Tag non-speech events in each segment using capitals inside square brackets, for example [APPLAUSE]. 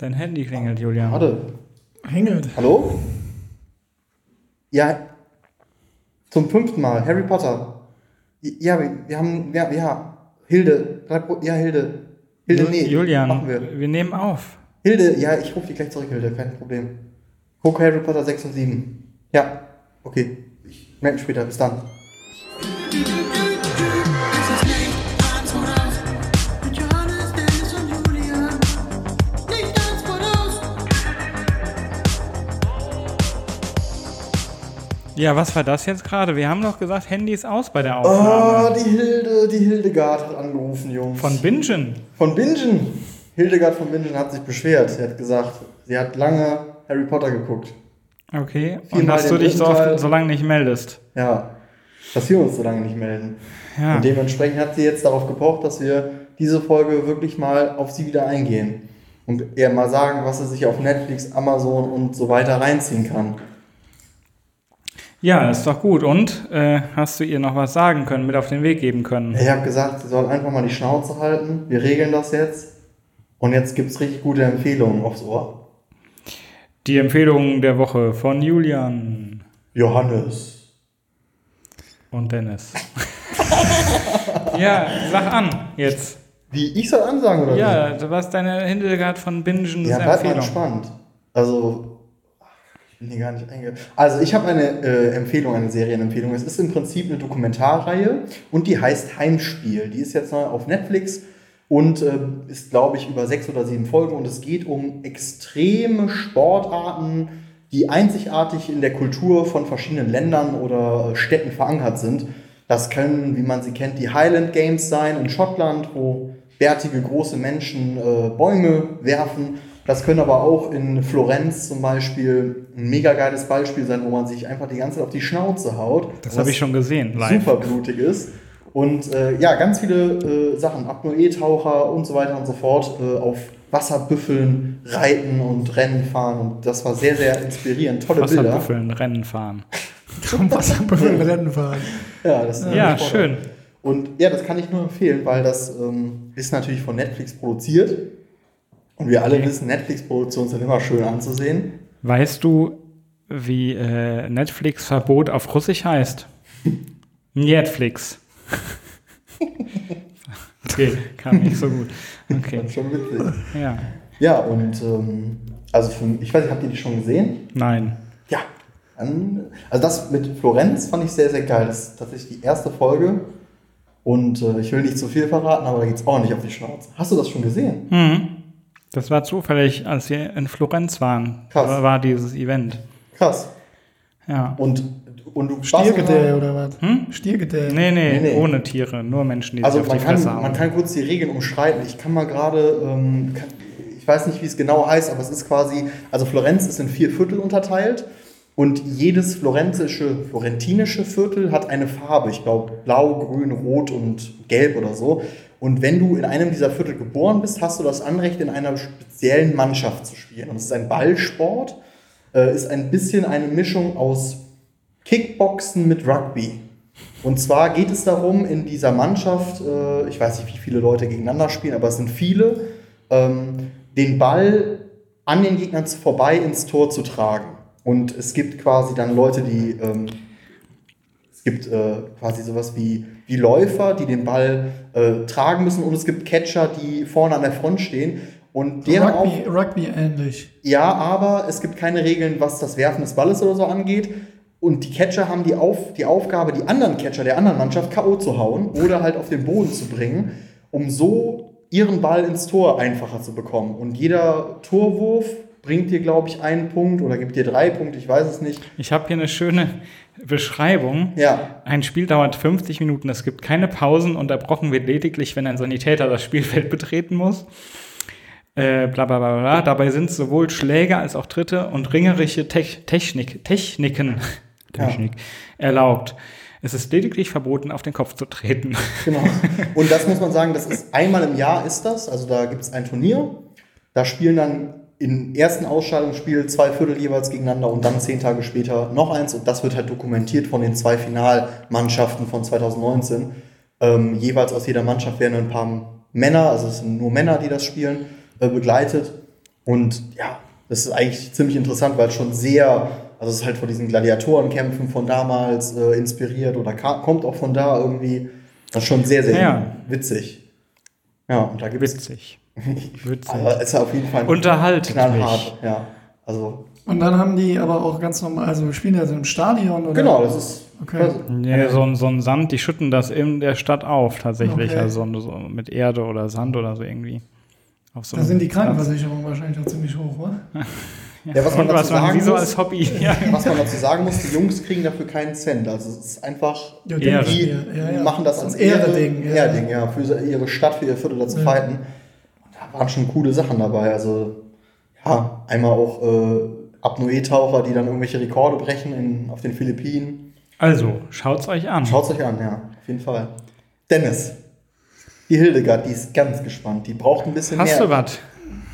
Dein Handy klingelt, Julian. Warte. Hingelt. Hallo? Ja. Zum fünften Mal. Harry Potter. Ja, wir, wir haben. Ja, ja. Hilde. Ja, Hilde. Hilde, nee. Julian, Machen wir. wir nehmen auf. Hilde, ja, ich rufe dich gleich zurück, Hilde. Kein Problem. Guck Harry Potter 6 und 7. Ja. Okay. Ich melde mich später. Bis dann. Ja, was war das jetzt gerade? Wir haben doch gesagt, Handy ist aus bei der Aufnahme. Oh, die Hilde, die Hildegard hat angerufen, Jungs. Von Bingen. Von Bingen. Hildegard von Bingen hat sich beschwert. Sie hat gesagt, sie hat lange Harry Potter geguckt. Okay. Viermal Und dass du dich so, oft, so lange nicht meldest. Ja, dass wir uns so lange nicht melden. Ja. Und dementsprechend hat sie jetzt darauf gepocht, dass wir diese Folge wirklich mal auf sie wieder eingehen. Und eher mal sagen, was sie sich auf Netflix, Amazon und so weiter reinziehen kann. Ja, ist doch gut. Und äh, hast du ihr noch was sagen können, mit auf den Weg geben können? Ich habe gesagt, sie soll einfach mal die Schnauze halten. Wir regeln das jetzt. Und jetzt gibt es richtig gute Empfehlungen aufs Ohr. Die Empfehlung der Woche von Julian Johannes. und Dennis. [LAUGHS] ja, sag an jetzt. Wie, ich soll ansagen oder? Ja, was deine Hildegard von Bingens Ja, bleib mal Empfehlung? entspannt. Also, hier gar nicht einge... Also, ich habe eine äh, Empfehlung, eine Serienempfehlung. Es ist im Prinzip eine Dokumentarreihe und die heißt Heimspiel. Die ist jetzt neu auf Netflix und äh, ist, glaube ich, über sechs oder sieben Folgen und es geht um extreme Sportarten, die einzigartig in der Kultur von verschiedenen Ländern oder Städten verankert sind. Das können, wie man sie kennt, die Highland Games sein in Schottland, wo bärtige große Menschen äh, Bäume werfen. Das können aber auch in Florenz zum Beispiel ein mega geiles Beispiel sein, wo man sich einfach die ganze Zeit auf die Schnauze haut. Das habe ich schon gesehen, live. super blutig ist. Und äh, ja, ganz viele äh, Sachen, Apnoe-Taucher und so weiter und so fort, äh, auf Wasserbüffeln reiten und Rennen fahren. Und das war sehr, sehr inspirierend. Tolle Bilder. Wasserbüffeln, Rennen fahren. [LAUGHS] Zum Wasserbüffel Rennen fahren. Ja, das ist Ja, schön. Und ja, das kann ich nur empfehlen, weil das ähm, ist natürlich von Netflix produziert. Und wir alle wissen, Netflix-Produktionen sind immer schön anzusehen. Weißt du, wie äh, Netflix-Verbot auf Russisch heißt? [LAUGHS] Netflix. [LAUGHS] okay, kam nicht so gut. Okay, Das ist schon witzig. ja. Ja, und ähm, also für, ich weiß nicht, habt ihr die schon gesehen? Nein. Ja. Also das mit Florenz fand ich sehr, sehr geil. Das ist tatsächlich die erste Folge. Und äh, ich will nicht zu viel verraten, aber da geht's auch nicht auf die Schnauze. Hast du das schon gesehen? Mhm. Das war zufällig, als wir in Florenz waren. Krass. War dieses Event. Krass. Ja. Und, und du Stiergedeih oder was? Hm? Stiergedeih. Nee, nee, Nee, nee. ohne Tiere, nur Menschen, die Also sich auf man die kann, Fresse hauen. man kann kurz die Regeln umschreiten. Ich kann mal gerade, ähm, ich weiß nicht, wie es genau heißt, aber es ist quasi, also Florenz ist in vier Viertel unterteilt und jedes florenzische, florentinische Viertel hat eine Farbe. Ich glaube blau, grün, rot und gelb oder so. Und wenn du in einem dieser Viertel geboren bist, hast du das Anrecht, in einer speziellen Mannschaft zu spielen. Und es ist ein Ballsport, äh, ist ein bisschen eine Mischung aus Kickboxen mit Rugby. Und zwar geht es darum, in dieser Mannschaft, äh, ich weiß nicht, wie viele Leute gegeneinander spielen, aber es sind viele, ähm, den Ball an den Gegnern vorbei ins Tor zu tragen. Und es gibt quasi dann Leute, die, ähm, es gibt äh, quasi sowas wie, wie Läufer, die den Ball äh, tragen müssen und es gibt Catcher, die vorne an der Front stehen. Und deren Rugby, Rugby ähnlich. ja, aber es gibt keine Regeln, was das Werfen des Balles oder so angeht. Und die Catcher haben die, Auf, die Aufgabe, die anderen Catcher der anderen Mannschaft K.O. zu hauen oder halt auf den Boden zu bringen, um so ihren Ball ins Tor einfacher zu bekommen. Und jeder Torwurf bringt dir, glaube ich, einen Punkt oder gibt dir drei Punkte, ich weiß es nicht. Ich habe hier eine schöne Beschreibung. Ja, Ein Spiel dauert 50 Minuten, es gibt keine Pausen, unterbrochen wird lediglich, wenn ein Sanitäter das Spielfeld betreten muss. Äh, bla bla bla bla. Dabei sind sowohl Schläge als auch Tritte und ringerische Tech Technik, Techniken [LAUGHS] Technik erlaubt. Es ist lediglich verboten, auf den Kopf zu treten. Genau. Und das [LAUGHS] muss man sagen, das ist einmal im Jahr ist das. Also da gibt es ein Turnier. Da spielen dann im ersten Ausscheidungsspiel zwei Viertel jeweils gegeneinander und dann zehn Tage später noch eins. Und das wird halt dokumentiert von den zwei Finalmannschaften von 2019. Ähm, jeweils aus jeder Mannschaft werden ein paar Männer, also es sind nur Männer, die das spielen, äh, begleitet. Und ja, das ist eigentlich ziemlich interessant, weil es schon sehr, also es ist halt von diesen Gladiatorenkämpfen von damals äh, inspiriert oder kommt auch von da irgendwie. Das ist schon sehr, sehr Ja. witzig. Ja, und da gibt es. Witzig. Witzig. Aber ist ja auf jeden Fall Unterhaltet knallhart. mich. Ja, also Und dann haben die aber auch ganz normal, also wir spielen ja so im Stadion oder? genau, das ist. Okay. Nee, so, ein- so ein Sand, die schütten das in der Stadt auf, tatsächlich. Okay. Also so, mit Erde oder Sand oder so irgendwie. Auf so Da sind die. Krankenversicherungen wahrscheinlich auch ziemlich hoch, wa? [LAUGHS] Ja, was man was dazu machen sagen Sie so muss- als Hobby? [LAUGHS] Ja. Was man dazu sagen muss, die Jungs kriegen dafür keinen Cent. Also es ist einfach, Ja, die. Ja, ja. machen das als Ehre-Ding. Ehre, Ehre-Ding, ja, für ihre Stadt, für ihr Viertel da zu Ja. fighten. Waren schon coole Sachen dabei. Also ja, einmal auch äh, Apnoe-Taucher, die dann irgendwelche Rekorde brechen in, auf den Philippinen. Also, schaut's euch an. Schaut's euch an, ja, auf jeden Fall. Dennis, die Hildegard, die ist ganz gespannt. Die braucht ein bisschen Hast mehr. du was?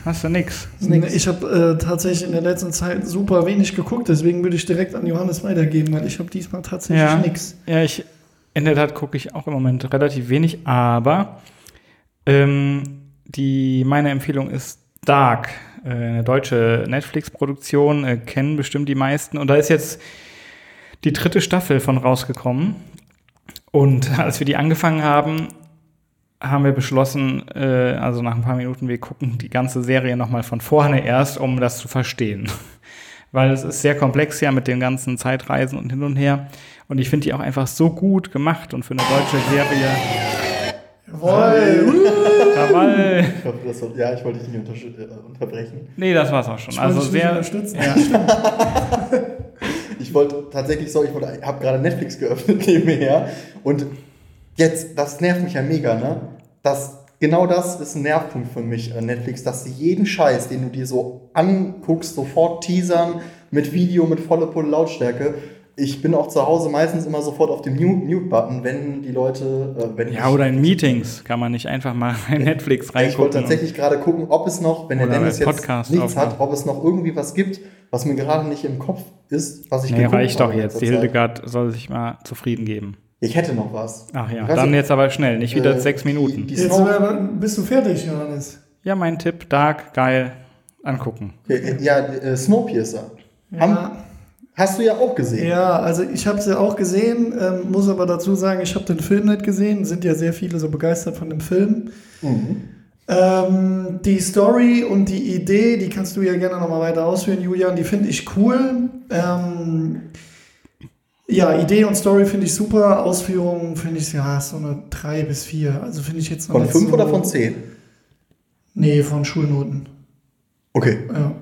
Hast du nix? nix. Ich habe äh, tatsächlich in der letzten Zeit super wenig geguckt, deswegen würde ich direkt an Johannes weitergeben, weil ich habe diesmal tatsächlich Ja. nichts. Ja, ich, in der Tat gucke ich auch im Moment relativ wenig, aber ähm, die, meine Empfehlung ist Dark, äh, eine deutsche Netflix-Produktion, äh, kennen bestimmt die meisten. Und da ist jetzt die dritte Staffel von rausgekommen. Und [LAUGHS] als wir die angefangen haben, haben wir beschlossen, äh, also nach ein paar Minuten, wir gucken die ganze Serie nochmal von vorne erst, um das zu verstehen. [LAUGHS] Weil es ist sehr komplex ja mit den ganzen Zeitreisen und hin und her. Und ich finde die auch einfach so gut gemacht und für eine deutsche Serie. Jawohl! Jawohl. Ich hoffe, das war, ja, ich wollte dich nicht äh, unterbrechen. Nee, das war's auch schon. Ich Also sehr. unterstützen. Ich wollte tatsächlich so, ich habe gerade Netflix geöffnet nebenher und jetzt, das nervt mich ja mega, ne? Das, genau das ist ein Nervpunkt für mich, äh, Netflix, dass sie jeden Scheiß, den du dir so anguckst, sofort teasern mit Video, mit volle Pulle Lautstärke. Ich bin auch zu Hause meistens immer sofort auf dem Mute- Mute-Button, wenn die Leute, äh, wenn Ja, ich, oder in Meetings kann man nicht einfach mal in Netflix Ja, ich wollte reingucken. tatsächlich gerade gucken, ob es noch, wenn der Dennis bei jetzt Podcast nichts hat, ob es noch irgendwie was gibt, was mir gerade nicht im Kopf ist, was ich nee, geguckt reicht doch jetzt. Die. Hildegard soll sich mal zufrieden geben. Ich hätte noch was. Ach ja, dann nicht, jetzt aber schnell, nicht wieder äh, sechs die- Minuten. Die Jetzt Snow aber bist du fertig, Johannes. Ja, mein Tipp, Dark, geil, angucken. Okay, ja, äh, Snowpiercer. Haben, Ja, hast du ja auch gesehen. ja, also ich habe es ja auch gesehen, ähm, muss aber dazu sagen, ich habe den Film nicht gesehen, sind ja sehr viele so begeistert von dem Film. Mhm. Ähm, die Story und die Idee, die kannst du ja gerne nochmal weiter ausführen, Julian, die finde ich cool. Ähm, ja, Idee und Story finde ich super, Ausführungen finde ich ja so eine 3 bis 4. Also finde ich jetzt Von nicht 5 so, oder von 10? Nee, von Schulnoten. Okay. Ja,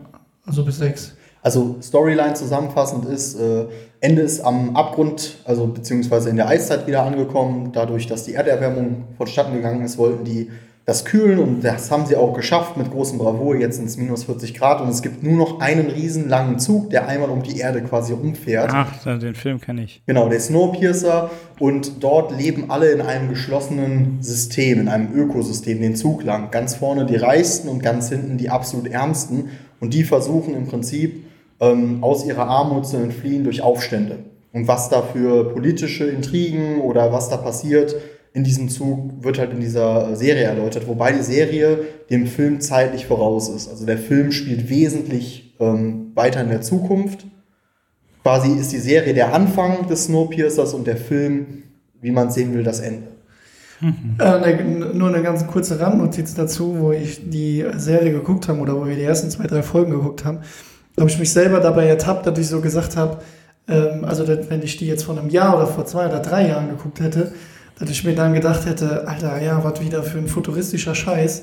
also bis 6. Also Storyline zusammenfassend ist, äh, Ende ist am Abgrund, also beziehungsweise in der Eiszeit wieder angekommen. Dadurch, dass die Erderwärmung vonstatten gegangen ist, wollten die das kühlen und das haben sie auch geschafft mit großem Bravour. Jetzt sind es minus 40 Grad und es gibt nur noch einen riesen langen Zug, der einmal um die Erde quasi rumfährt. Ach, den Film kenne ich. Genau, der Snowpiercer. Und dort leben alle in einem geschlossenen System, in einem Ökosystem, den Zug lang. Ganz vorne die Reichsten und ganz hinten die absolut Ärmsten. Und die versuchen im Prinzip ähm, aus ihrer Armut zu entfliehen durch Aufstände. Und was da für politische Intrigen oder was da passiert in diesem Zug, wird halt in dieser Serie erläutert. Wobei die Serie dem Film zeitlich voraus ist. Also der Film spielt wesentlich ähm, weiter in der Zukunft quasi ist die Serie der Anfang des Snowpiercers und der Film, wie man sehen will, das Ende. Äh, ne, nur eine ganz kurze Randnotiz dazu, wo ich die Serie geguckt habe oder wo wir die ersten zwei, drei Folgen geguckt haben, habe ich mich selber dabei ertappt, dass ich so gesagt habe, ähm, also wenn ich die jetzt vor einem Jahr oder vor zwei oder drei Jahren geguckt hätte, dass ich mir dann gedacht hätte, Alter, ja, was wieder für ein futuristischer Scheiß.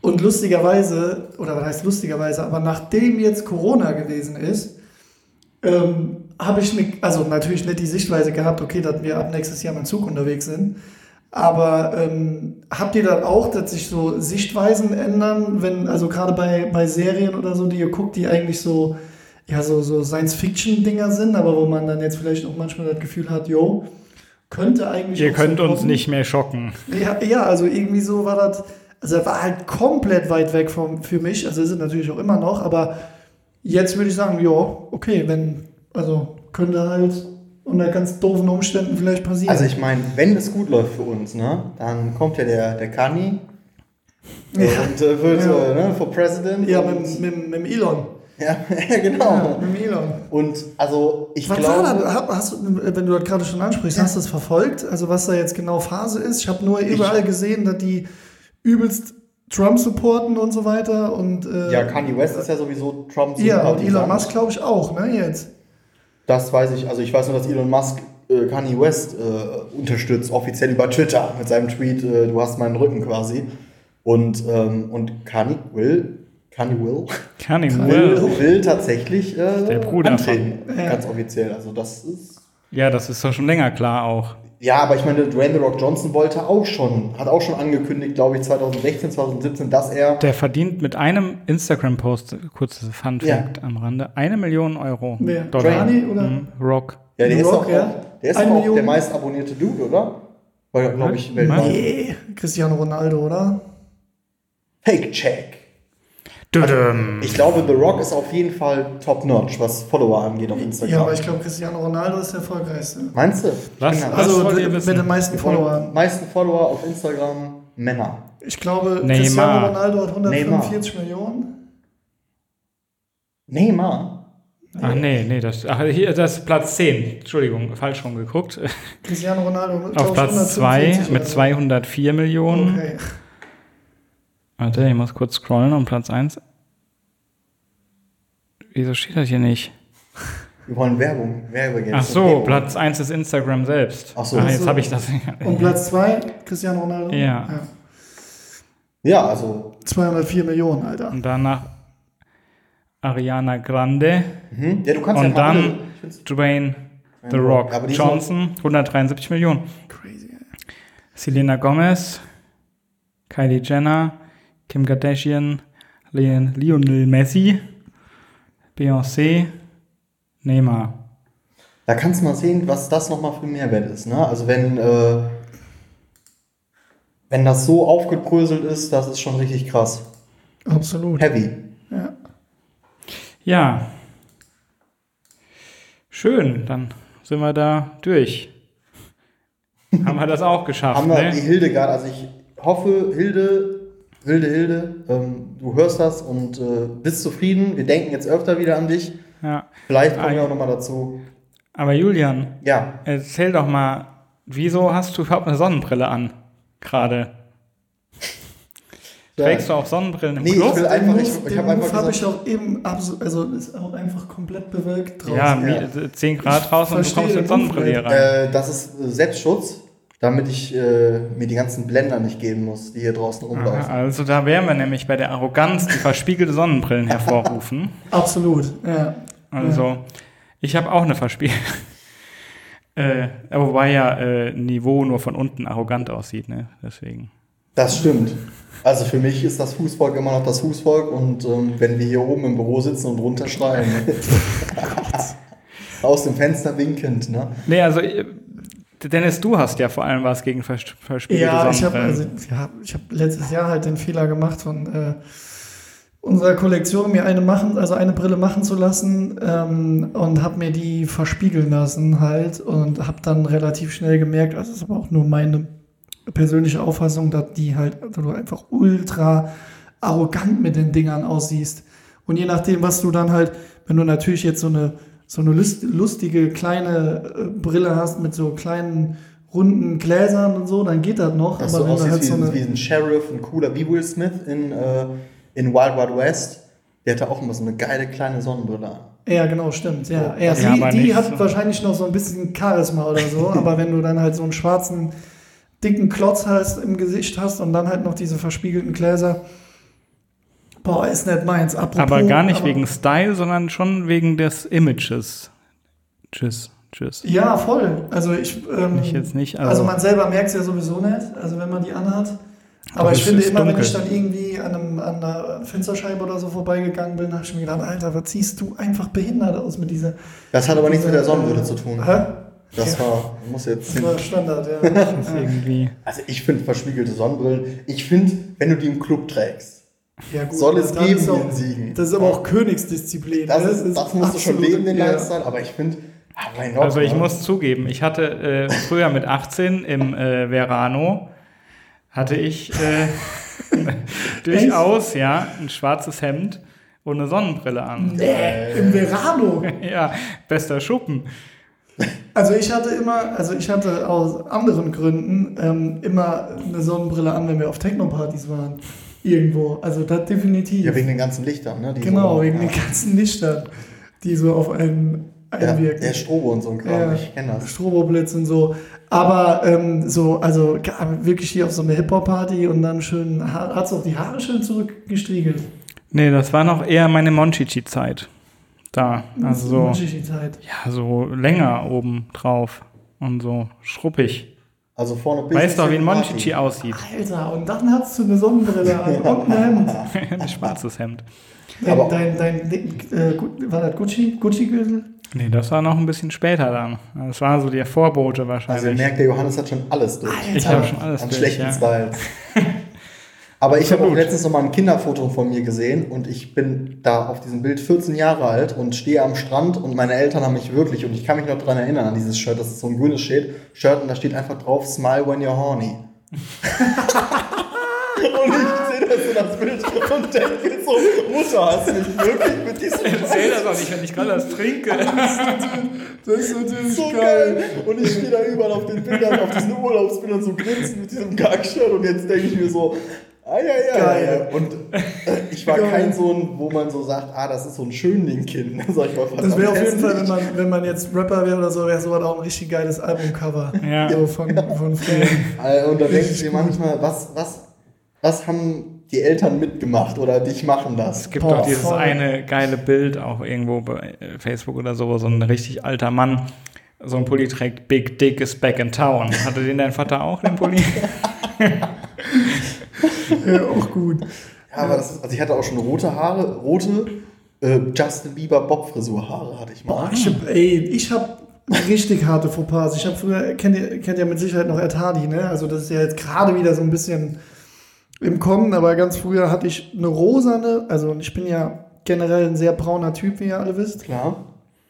Und lustigerweise, oder was heißt lustigerweise, aber nachdem jetzt Corona gewesen ist, ähm, habe ich mir, also natürlich nicht die Sichtweise gehabt, okay, dass wir ab nächstes Jahr mit dem Zug unterwegs sind. Aber ähm, habt ihr dann auch, dass sich so Sichtweisen ändern, wenn, also gerade bei, bei Serien oder so, die ihr guckt, die eigentlich so, ja, so, so Science-Fiction-Dinger sind, aber wo man dann jetzt vielleicht auch manchmal das Gefühl hat, yo, könnte eigentlich. Ihr könnt so uns kommen. nicht mehr schocken. Ja, ja, also irgendwie so war das, also er war halt komplett weit weg vom, für mich, also ist es natürlich auch immer noch, aber jetzt würde ich sagen, ja, okay, wenn, also könnte halt unter ganz doofen Umständen vielleicht passieren. Also ich meine, wenn es gut läuft für uns, ne, dann kommt ja der, der Kani Äh, Und äh, wird Ja. äh, ne, for President. Ja, mit, mit, mit Elon. ja, [LAUGHS] ja, genau. Ja, mit Elon. Und also ich Was glaube. war da? Hast du, wenn du das gerade schon ansprichst, hast du das verfolgt? Also was da jetzt genau Phase ist? Ich habe nur überall gesehen, dass die übelst Trump supporten und so weiter und äh, Ja, Kanye West ist ja sowieso Trump ja, und Elon. Musk glaube ich auch, ne, jetzt. Das weiß ich. Also ich weiß nur, dass Elon Musk äh, Kanye West äh, unterstützt, offiziell über Twitter mit seinem Tweet, äh, du hast meinen Rücken quasi. Und, ähm, und Kanye will, Kanye will, [LAUGHS] ich will, will. will tatsächlich äh, Der Bruder antreten, ganz offiziell. Also das ist... Ja, das ist doch schon länger klar auch. Ja, aber ich meine, Dwayne The Rock Johnson wollte auch schon, hat auch schon angekündigt, glaube ich, 2016, 2017, dass er Der verdient mit einem Instagram-Post, kurzes Fun Ja. Fact am Rande, eine Million Euro. Wer? Dollar. Kanye oder? Mhm. Rock. Ja, der The ist Rock, doch ja? auch, der, ist auch der meist abonnierte Dude, oder? Weil, glaube ich, weltweit. Nee, Cristiano Ronaldo, oder? Fake-Check. Dödem. Ich glaube, The Rock ist auf jeden Fall top-notch, was Follower angeht auf Instagram. Ja, aber ich glaube, Cristiano Ronaldo ist der erfolgreichste. Meinst du? Was? Was Also mit den meisten Followern. meisten Follower auf Instagram Männer. Ich glaube, Neymar. Cristiano Ronaldo hat 145 Millionen. Neymar. Ach nee, nee, das, ach, hier, das ist Platz 10. Entschuldigung, falsch rum geguckt. Cristiano Ronaldo Auf Platz 2 145 mit oder so. 204 Millionen. Okay. Warte, ich muss kurz scrollen um Platz 1. Wieso steht das hier nicht? Wir wollen Werbung. Werbegeld. Ach so, Platz 1 ist Instagram selbst. Ach so. Ah, Ach jetzt so. habe ich das. Und Platz 2, Cristiano Ronaldo? Ja. Ja, also. 204 Millionen, Alter. Und danach Ariana Grande Mhm. Ja, du kannst und ja dann Dwayne The Rock Aber die sind- Johnson, 173 Millionen. Crazy. ey. Selena Gomez, Kylie Jenner, Kim Kardashian, Le- Lionel Messi, Beyoncé, Neymar. Da kannst du mal sehen, was das nochmal für ein Mehrwert ist. Ne? Also wenn, äh, wenn das so aufgebröselt ist, das ist schon richtig krass. Absolut. Heavy. Ja. Ja. Schön, dann sind wir da durch. Haben wir das auch geschafft, Haben wir die ne? Hildegard, also ich hoffe, Hilde, Hilde, Hilde, ähm, du hörst das und äh, bist zufrieden. Wir denken jetzt öfter wieder an dich. Ja. Vielleicht kommen Ah, wir auch nochmal dazu. Aber Julian, Ja, erzähl doch mal, wieso hast du überhaupt eine Sonnenbrille an? Gerade. [LAUGHS] Trägst du auch Sonnenbrillen im Nee, ich Club? will einfach, ich, Den ich habe einfach habe ich auch eben absolut, also ist auch einfach komplett bewölkt draußen. Ja, Ja. mi- 10 Grad draußen und du kommst mit Sonnenbrille rein. äh, das ist äh, Selbstschutz, damit ich äh, mir die ganzen Blender nicht geben muss, die hier draußen rumlaufen. Aha, also da wären wir nämlich bei der Arroganz, die verspiegelte Sonnenbrillen hervorrufen. [LAUGHS] Absolut, ja. Also, ich habe auch eine verspiegelte. [LAUGHS] Äh, wobei ja äh, Niveau nur von unten arrogant aussieht, ne? Deswegen. Das stimmt. Also für mich ist das Fußvolk immer noch das Fußvolk und ähm, wenn wir hier oben im Büro sitzen und runterschreien, [LAUGHS] aus dem Fenster winkend, ne? Nee, also äh, Dennis, du hast ja vor allem was gegen vers verspiegelte Ja, ich habe Sonnenbrillen. also, ja, ich hab letztes Jahr halt den Fehler gemacht von äh, unserer Kollektion mir eine machen, also eine Brille machen zu lassen ähm, und habe mir die verspiegeln lassen halt und habe dann relativ schnell gemerkt, also das ist aber auch nur meine persönliche Auffassung, dass die halt also du einfach ultra arrogant mit den Dingern aussiehst. Und je nachdem, was du dann halt, wenn du natürlich jetzt so eine so eine lust, lustige kleine äh, Brille hast mit so kleinen runden Gläsern und so, dann geht das noch. Das aber so wenn du halt wie, so eine, wie ein Sheriff, ein cooler wie Will Smith in, äh, in Wild Wild West. Der hatte auch immer so eine geile kleine Sonnenbrille an. Ja, genau, stimmt. Ja, ja, Ja, sie, die hat so. wahrscheinlich noch so ein bisschen Charisma oder so, aber wenn du dann halt so einen schwarzen, dicken Klotz hast, im Gesicht hast und dann halt noch diese verspiegelten Gläser, boah, ist nicht meins. Apropos, aber gar nicht aber- wegen Style, sondern schon wegen des Images. Tschüss, tschüss. Ja, voll. Also ich. Ähm, Ich jetzt nicht, Also, also- man selber merkt es ja sowieso nicht, also wenn man die anhat. Aber Aber ich finde immer, wenn dunkel. ich dann irgendwie an, einem, an einer Fensterscheibe oder so vorbeigegangen bin, habe ich mir gedacht, Alter, was siehst du einfach behindert aus mit dieser. Das hat aber nichts mit der dieser, Sonnenbrille äh, zu tun. Hä? Das war, muss jetzt. Das war Standard, ja. Das [LAUGHS] ist irgendwie. Also ich finde verspiegelte Sonnenbrillen. Ich finde, wenn du die im Club trägst, ja gut, soll es das geben ist auch, in Siegen. Das ist aber auch Königsdisziplin. Das, ne? ist, das musst du schon leben, den ja. Lifestyle. Aber ich finde, ah, Also ich ne? muss zugeben, ich hatte äh, früher mit 18 im äh, Verano hatte ich äh, [LAUGHS] Durchaus, ja, ein schwarzes Hemd und eine Sonnenbrille an. Nee, im Verano. [LAUGHS] Ja, bester Schuppen. Also ich hatte immer, also ich hatte aus anderen Gründen ähm, immer eine Sonnenbrille an, wenn wir auf Techno-Partys waren. Irgendwo. Also das definitiv. Ja, wegen den ganzen Lichtern, ne? die genau, so, wegen ja. den ganzen Lichtern, die so auf einen ja, einwirken. der Strobo und so ein Kram, Ja. ich kenne das. Stroboblitz und so. Aber ähm, so, also wirklich hier auf so eine Hip-Hop-Party und dann schön, hat auch die Haare schön zurückgestriegelt. Nee, das war noch eher meine Monchichi-Zeit. Da, also so, Die Zeit. ja, so länger oben drauf und so schruppig. Also vorne bis Weißt doch, wie ein. Monchichi aussieht. Alter, und dann hast du eine Sonnenbrille an und ein Hemd. [LAUGHS] ein schwarzes Hemd. Dein, Aber- dein, dein, äh, war das Gucci? Gucci-Gürtel? Nee, das war noch ein bisschen später dann. Das war so der Vorbote Also ihr wahrscheinlich. merkt, der Johannes hat schon alles durch. ich habe schon alles An durch, schlechten ja. Styles. [LAUGHS] Aber ich habe auch letztens noch mal ein Kinderfoto von mir gesehen und ich bin da auf diesem Bild 14 Jahre alt und stehe am Strand und meine Eltern haben mich wirklich, und ich kann mich noch dran erinnern an dieses Shirt, das ist so ein grünes Shirt, Shirt und da steht einfach drauf, smile when you're horny. [LAUGHS] und ich sehe das so das Bild und denke so, Mutter, hast du mich wirklich mit diesem [LAUGHS] Erzähl das auch nicht, wenn ich gerade das trinke. [LAUGHS] Das ist natürlich so geil. Und ich stehe da überall auf den Bildern, auf diesen Urlaubsbildern so grinsen mit diesem Kackshirt und jetzt denke ich mir so, ah ja, ja, Geil. ja. Und äh, ich war Geil. kein so ein, wo man so sagt, ah, das ist so ein Schönling-Kind. [LAUGHS] Das wäre auf jeden Fall, wenn man, wenn man jetzt Rapper wäre oder so, wäre sowas auch ein richtig geiles Albumcover. Ja. So von, von früher. Äh, Und da denke ich mir manchmal, was, was, was haben die Eltern mitgemacht oder dich machen das? Es gibt Boah, doch dieses voll. eine geile Bild auch irgendwo bei äh, Facebook oder so, wo so ein richtig alter Mann so ein Pulli trägt, Big Dick is back in town. Hatte den dein Vater auch, den Pulli? [LAUGHS] [LAUGHS] Ja, auch gut. Ja, aber das also ich hatte auch schon rote Haare, rote äh, Justin Bieber Bob-Frisur-Haare hatte ich mal. Boah, ich hab, ey, ich hab richtig harte Fauxpas. Ich habe früher, kennt ihr, kennt ihr mit Sicherheit noch Ed Hardy, ne? Also das ist ja jetzt gerade wieder so ein bisschen im Kommen, aber ganz früher hatte ich eine rosane, also ich bin ja generell ein sehr brauner Typ, wie ihr alle wisst. Klar.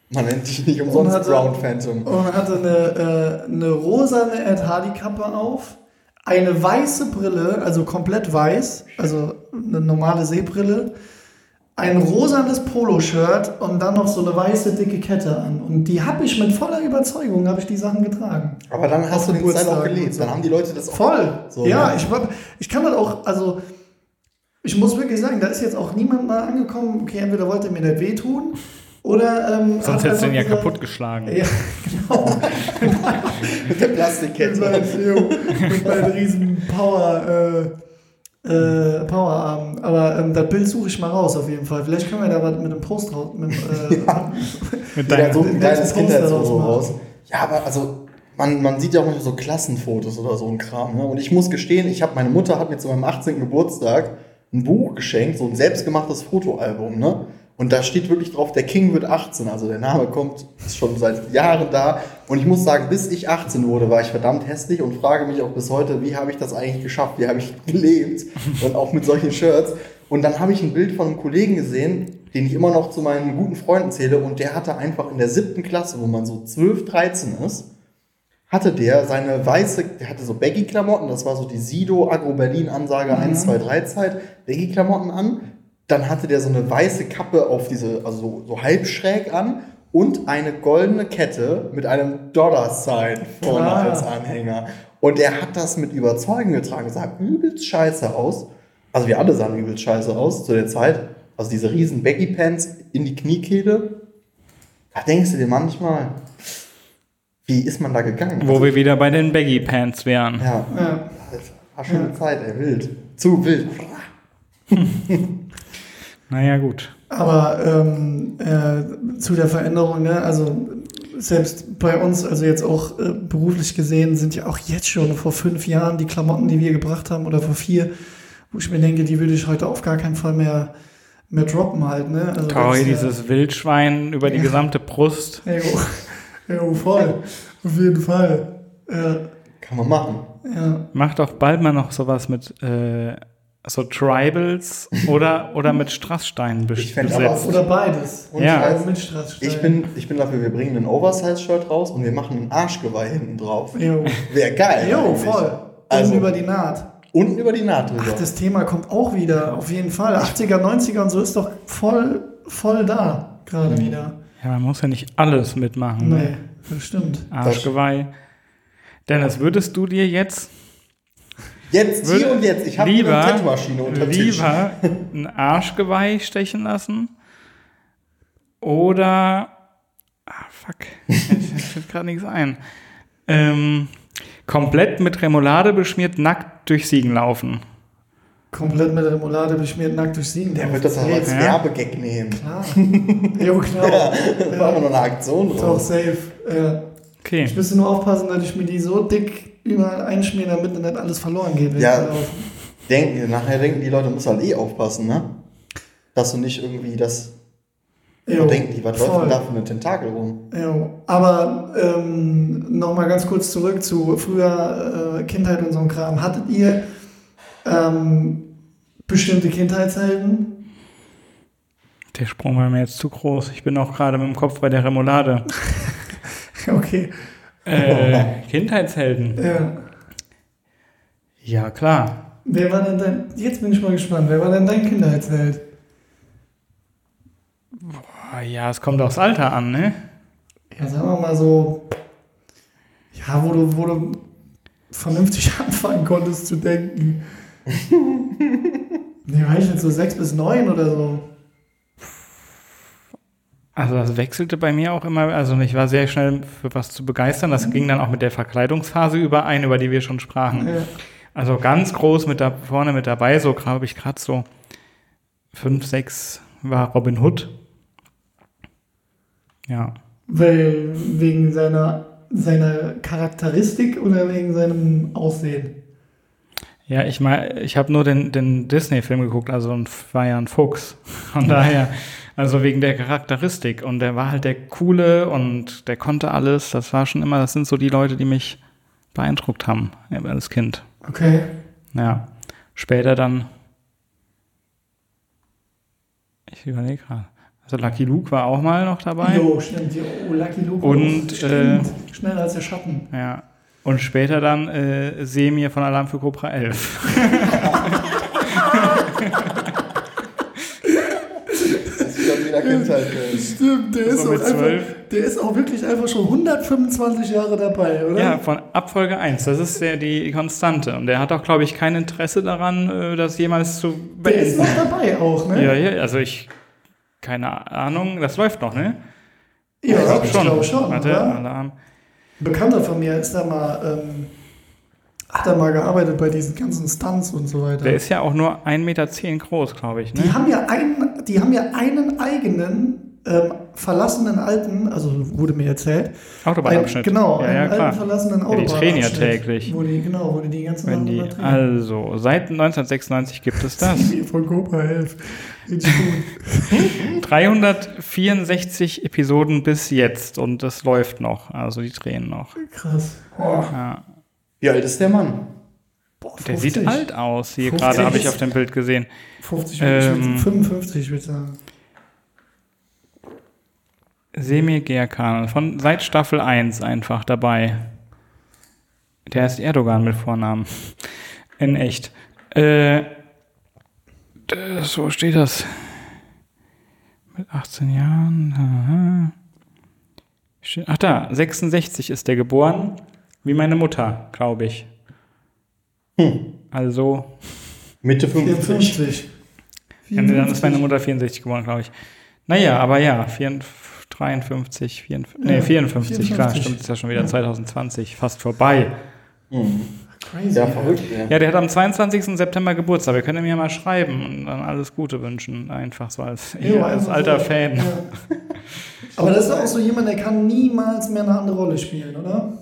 Man nennt dich nicht umsonst hatte- Brown Phantom. Und hatte eine, äh, eine rosane Ed Hardy Kappe auf, eine weiße Brille, also komplett weiß, also eine normale Seebrille, ein rosanes Poloshirt und dann noch so eine weiße dicke Kette an. Und die habe ich mit voller Überzeugung, habe ich die Sachen getragen. Aber dann hast Auf du den auch gelebt. Dann haben die Leute das auch Voll. So, ja, ja. Ich, war- ich kann das auch, also ich muss wirklich sagen, da ist jetzt auch niemand mal angekommen, okay, entweder wollte er mir das wehtun oder ähm, Sonst hättest du ihn ja gesagt- kaputtgeschlagen. Ja, [LAUGHS] genau. mit der mit Plastikkette. mit meinen riesen Power, äh, äh, Powerarmen. Aber ähm, das Bild suche ich mal raus auf jeden Fall. Vielleicht können wir da was mit einem Post raus. Mit, äh, [LAUGHS] Mit Ja, deiner, so ein Kindheitsfoto raus. Ja, aber also, man, man sieht ja auch manchmal so Klassenfotos oder so ein Kram. Ne? Und ich muss gestehen, ich habe meine Mutter hat mir zu meinem 18. Geburtstag ein Buch geschenkt, so ein selbstgemachtes Fotoalbum, ne? Und da steht wirklich drauf, der King wird 18. Also der Name kommt, ist schon seit Jahren da. Und ich muss sagen, bis ich 18 wurde, war ich verdammt hässlich und frage mich auch bis heute, wie habe ich das eigentlich geschafft? Wie habe ich gelebt? Und auch mit solchen Shirts. Und dann habe ich ein Bild von einem Kollegen gesehen, den ich immer noch zu meinen guten Freunden zähle. Und der hatte einfach in der siebten Klasse, wo man so 12, 13 ist, hatte der seine weiße, der hatte so Baggy-Klamotten, das war so die Sido Agro Berlin Ansage 1, 2, 3 Zeit, Baggy-Klamotten an. Dann hatte der so eine weiße Kappe auf diese, also so, so halb schräg an und eine goldene Kette mit einem Dollar-Sign vorne Ah. als Anhänger. Und er hat das mit Überzeugung getragen, sah übelst scheiße aus. Also wir alle sahen übelst scheiße aus zu der Zeit. Also diese riesen Baggy-Pants in die Kniekehle. Da denkst du dir manchmal, wie ist man da gegangen? wo wir wieder bei den Baggy Pants wären. Ja, ja. das war schon eine Zeit, ey, wild. Zu wild. [LAUGHS] Naja, gut. Aber ähm, äh, zu der Veränderung, ne? also selbst bei uns, also jetzt auch äh, beruflich gesehen, sind ja auch jetzt schon vor fünf Jahren die Klamotten, die wir gebracht haben, oder vor vier, wo ich mir denke, die würde ich heute auf gar keinen Fall mehr, mehr droppen halt. Ne? Also das ist ja- dieses Wildschwein über die Ja. gesamte Brust. Ja, jo, jo, voll. Auf jeden Fall. Ja, Kann man machen. ja. Mach doch bald mal noch sowas mit äh, so Tribals oder, oder mit Strasssteinen bes- Ich fänd besetzt. aber- Oder beides. Und Ja. Also mit Straßstein. ich, bin, ich bin dafür, wir bringen ein Oversize-Shirt raus und wir machen ein Arschgeweih hinten drauf. Jo, Wäre geil. jo eigentlich. voll. Also- Also über die Naht. unten über die Naht drüber. Ach, das Thema kommt auch wieder, auf jeden Fall. 80er, 90er und so ist doch voll, voll da, gerade wieder. Ja, man muss ja nicht alles mitmachen. Nee, Ne? das stimmt. Arschgeweih. Dennis, würdest du dir jetzt jetzt, hier und jetzt. Ich habe eine Tattoo-Maschine unter Tisch. lieber ein Arschgeweih stechen lassen oder ah, fuck, mir [LAUGHS] fällt gerade nichts ein. Ähm, komplett mit Remoulade beschmiert, nackt durch Siegen laufen. Komplett mit Remoulade beschmiert, nackt durch Siegen. Der wird das auch als Ja. Werbegag nehmen. Klar. jo, klar. Da [LAUGHS] machen wir noch eine Aktion Ist auch draus. safe. Ja. Okay. Ich müsste nur aufpassen, dass ich mir die so dick überall einschmieren, damit dann nicht alles verloren geht. Ja. Denken, nachher denken die Leute, muss halt eh aufpassen, ne? Dass du nicht irgendwie das. Jo, denken die, was läuft denn da für eine Tentakel rum? Jo. Aber ähm, nochmal ganz kurz zurück zu früher äh, Kindheit und so ein Kram. Hattet ihr ähm, bestimmte Kindheitshelden? Der Sprung war mir jetzt zu groß. Ich bin auch gerade mit dem Kopf bei der Remoulade. [LAUGHS] Okay. Äh, [LAUGHS] Kindheitshelden. Ja. Ja, klar. Wer war denn dein. Jetzt bin ich mal gespannt. Wer war denn dein Kindheitsheld? Ah, Ja, es kommt aufs Alter an, ne? Ja, sagen wir mal so. Ja, wo du, wo du vernünftig [LAUGHS] anfangen konntest zu denken. [LAUGHS] ne, war ich jetzt so sechs bis neun oder so? Also das wechselte bei mir auch immer, also ich war sehr schnell für was zu begeistern. Das ging dann auch mit der Verkleidungsphase überein, über die wir schon sprachen. Ja. Also ganz groß mit da vorne mit dabei, so glaube ich gerade so fünf, sechs war Robin Hood. Ja. Weil wegen seiner, seiner Charakteristik oder wegen seinem Aussehen? Ja, ich meine, ich habe nur den, den Disney-Film geguckt, also war ja ein Fuchs. Von daher, [LAUGHS] also wegen der Charakteristik. Und der war halt der Coole und der konnte alles. Das war schon immer, das sind so die Leute, die mich beeindruckt haben als Kind. Okay. Ja. Später dann. Ich überlege gerade. Also Lucky Luke war auch mal noch dabei. Jo, stimmt. Jo, oh, Lucky Luke. Und. Stimmt. Schneller als der Schatten. Ja. Und später dann äh, Semir von Alarm für Cobra 11. [LAUGHS] Das ist schon wieder Kindheit. Stimmt, der ist, auch einfach, der ist auch wirklich einfach schon 125 Jahre dabei, oder? Ja, von Abfolge 1. Das ist ja die Konstante. Und er hat auch, glaube ich, kein Interesse daran, äh, das jemals zu Der ist beenden. noch dabei auch, ne? Ja, ja, also ich. Keine Ahnung, das läuft noch, ne? Ja, Ich glaub ich glaube schon. Warte, oder? Alarm. Ein Bekannter von mir ist da mal, ähm, hat da mal gearbeitet bei diesen ganzen Stunts und so weiter. Der ist ja auch nur 1,10 Meter groß, glaube ich, Die ne? haben ja einen, die haben ja einen eigenen ähm, verlassenen alten, also wurde mir erzählt, ein, Autobahnabschnitt. genau, ja, einen ja, alten klar. verlassenen Ja, die Autobahnabschnitt. drehen ja täglich. Wo die, genau, wo die die ganzen Wenn Sachen die, also, seit 1996 gibt es das. [LAUGHS] Von Cobra 11. Richtig gut. 364 Episoden bis jetzt und das läuft noch. Also die drehen noch. Krass. Boah, Ja. Wie alt ist der Mann? Boah, Der 50. sieht alt aus, hier 50. gerade habe ich auf dem Bild gesehen. 50, Ähm, 55, würde ich sagen. Semir Gerkan, von seit Staffel 1 einfach dabei. Der ist Erdogan mit Vornamen. In echt. Äh, das, wo steht das? Mit 18 Jahren. aha. Ach da, 66 ist der geboren. Wie meine Mutter, glaube ich. Also, Mitte 50. 54. ja, nee, dann ist meine Mutter 64 geboren, glaube ich. Naja, aber ja, 54, 53, 54, nee, Ja, 54, klar, 54. stimmt, ist ja schon wieder 2020, fast vorbei. Mhm. Crazy. Ja, verrückt. Ja. Ja, der hat am 22. September Geburtstag. Wir können ihm ja mal schreiben und dann alles Gute wünschen. Einfach so als, Jo, als alter so. Fan. Ja. [LAUGHS] Aber das ist auch so jemand, der kann niemals mehr eine andere Rolle spielen, oder?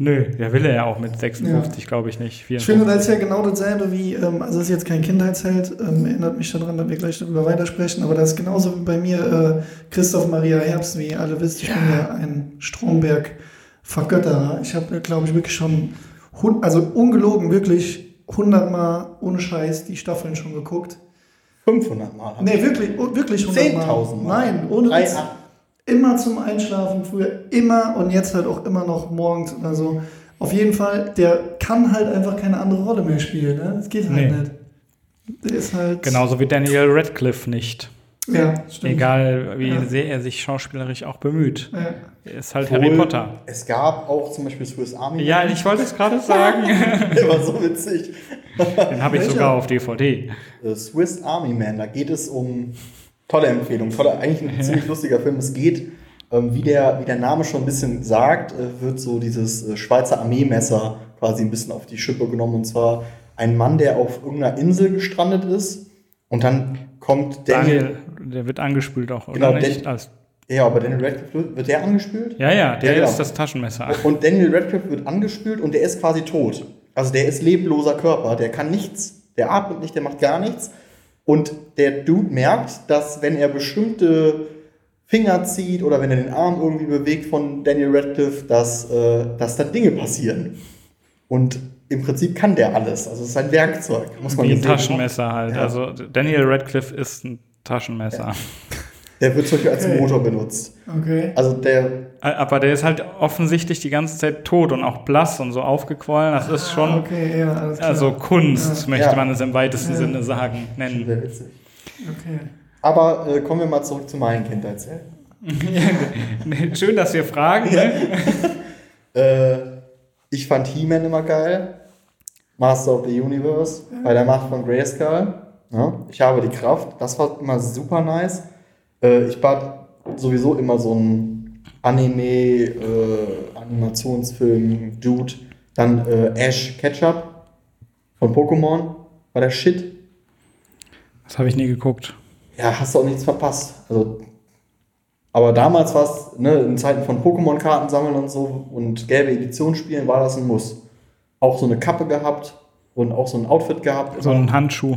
Nö, der will er ja auch mit 56, glaube ich nicht. Ich 54. finde, das ist ja genau dasselbe wie, ähm, also das ist jetzt kein Kindheitsheld, ähm, erinnert mich daran, dass wir gleich darüber weitersprechen, aber das ist genauso wie bei mir äh, Christoph Maria Herbst, wie ihr alle wisst, ich bin ja ein Stromberg-Vergötterer. Ich habe, glaube ich, wirklich schon, also ungelogen, wirklich hundertmal ohne Scheiß die Staffeln schon geguckt. 500 Mal. Nee, wirklich, wirklich hundertmal. 10.000 Mal. Nein, ohne Witz. Immer zum Einschlafen, früher immer und jetzt halt auch immer noch morgens oder so. Auf jeden Fall, der kann halt einfach keine andere Rolle mehr spielen. Ne? Das geht halt Nee. nicht. Der ist halt. Genauso wie Daniel Radcliffe nicht. Ja, stimmt. Egal, wie Ja. sehr er sich schauspielerisch auch bemüht. Ja. Er ist halt Obwohl, Harry Potter. Es gab auch zum Beispiel Swiss Army. Ja, ich wollte es gerade sagen. [LAUGHS] Der war so witzig. Den habe ich Welcher? sogar auf DVD. The Swiss Army Man, da geht es um, tolle Empfehlung, toller, eigentlich ein ziemlich lustiger Film. Es geht, ähm, wie, der, wie der Name schon ein bisschen sagt, äh, wird so dieses äh, Schweizer Armeemesser quasi ein bisschen auf die Schippe genommen. Und zwar ein Mann, der auf irgendeiner Insel gestrandet ist und dann kommt Daniel. Daniel, der wird angespült auch, Genau, oder nicht? Dan- Als, Ja, aber Daniel Radcliffe, wird der angespült? ja, ja, der Ja, genau. ist das Taschenmesser. Und Daniel Radcliffe wird angespült und der ist quasi tot. Also der ist lebloser Körper, der kann nichts, der atmet nicht, der macht gar nichts. Und der Dude merkt, dass wenn er bestimmte Finger zieht oder wenn er den Arm irgendwie bewegt von Daniel Radcliffe, dass, äh, dass dann Dinge passieren. Und im Prinzip kann der alles. Also es ist ein Werkzeug, muss man Wie ein. Taschenmesser halt. Ja. Also Daniel Radcliffe ist ein Taschenmesser. [LAUGHS] Der wird zum Beispiel als Okay. Motor benutzt. Okay. Also der, Aber der ist halt offensichtlich die ganze Zeit tot und auch blass und so aufgequollen. Das ist schon Ah, Okay, ja, alles klar. also Kunst, möchte Ja. man es im weitesten Ja. Sinne sagen, nennen. sehr witzig. Okay. Aber äh, kommen wir mal zurück zu meinen Kindheitshelden. [LAUGHS] Schön, dass wir fragen. Ne? [LAUGHS] Äh, ich fand He-Man immer geil. Master of the Universe bei der Macht von Grayskull. Ja, ich habe die Kraft. Das war immer super nice. Äh, ich war sowieso immer so ein Anime, äh, Animationsfilm, Dude. Dann äh, Ash Ketchup von Pokémon. War der Shit. Das habe ich nie geguckt. Ja, hast du auch nichts verpasst. Also, aber damals war es, ne, in Zeiten von Pokémon-Karten sammeln und so und gelbe Edition spielen, war das ein Muss. Auch so eine Kappe gehabt und auch so ein Outfit gehabt. So ein Handschuh,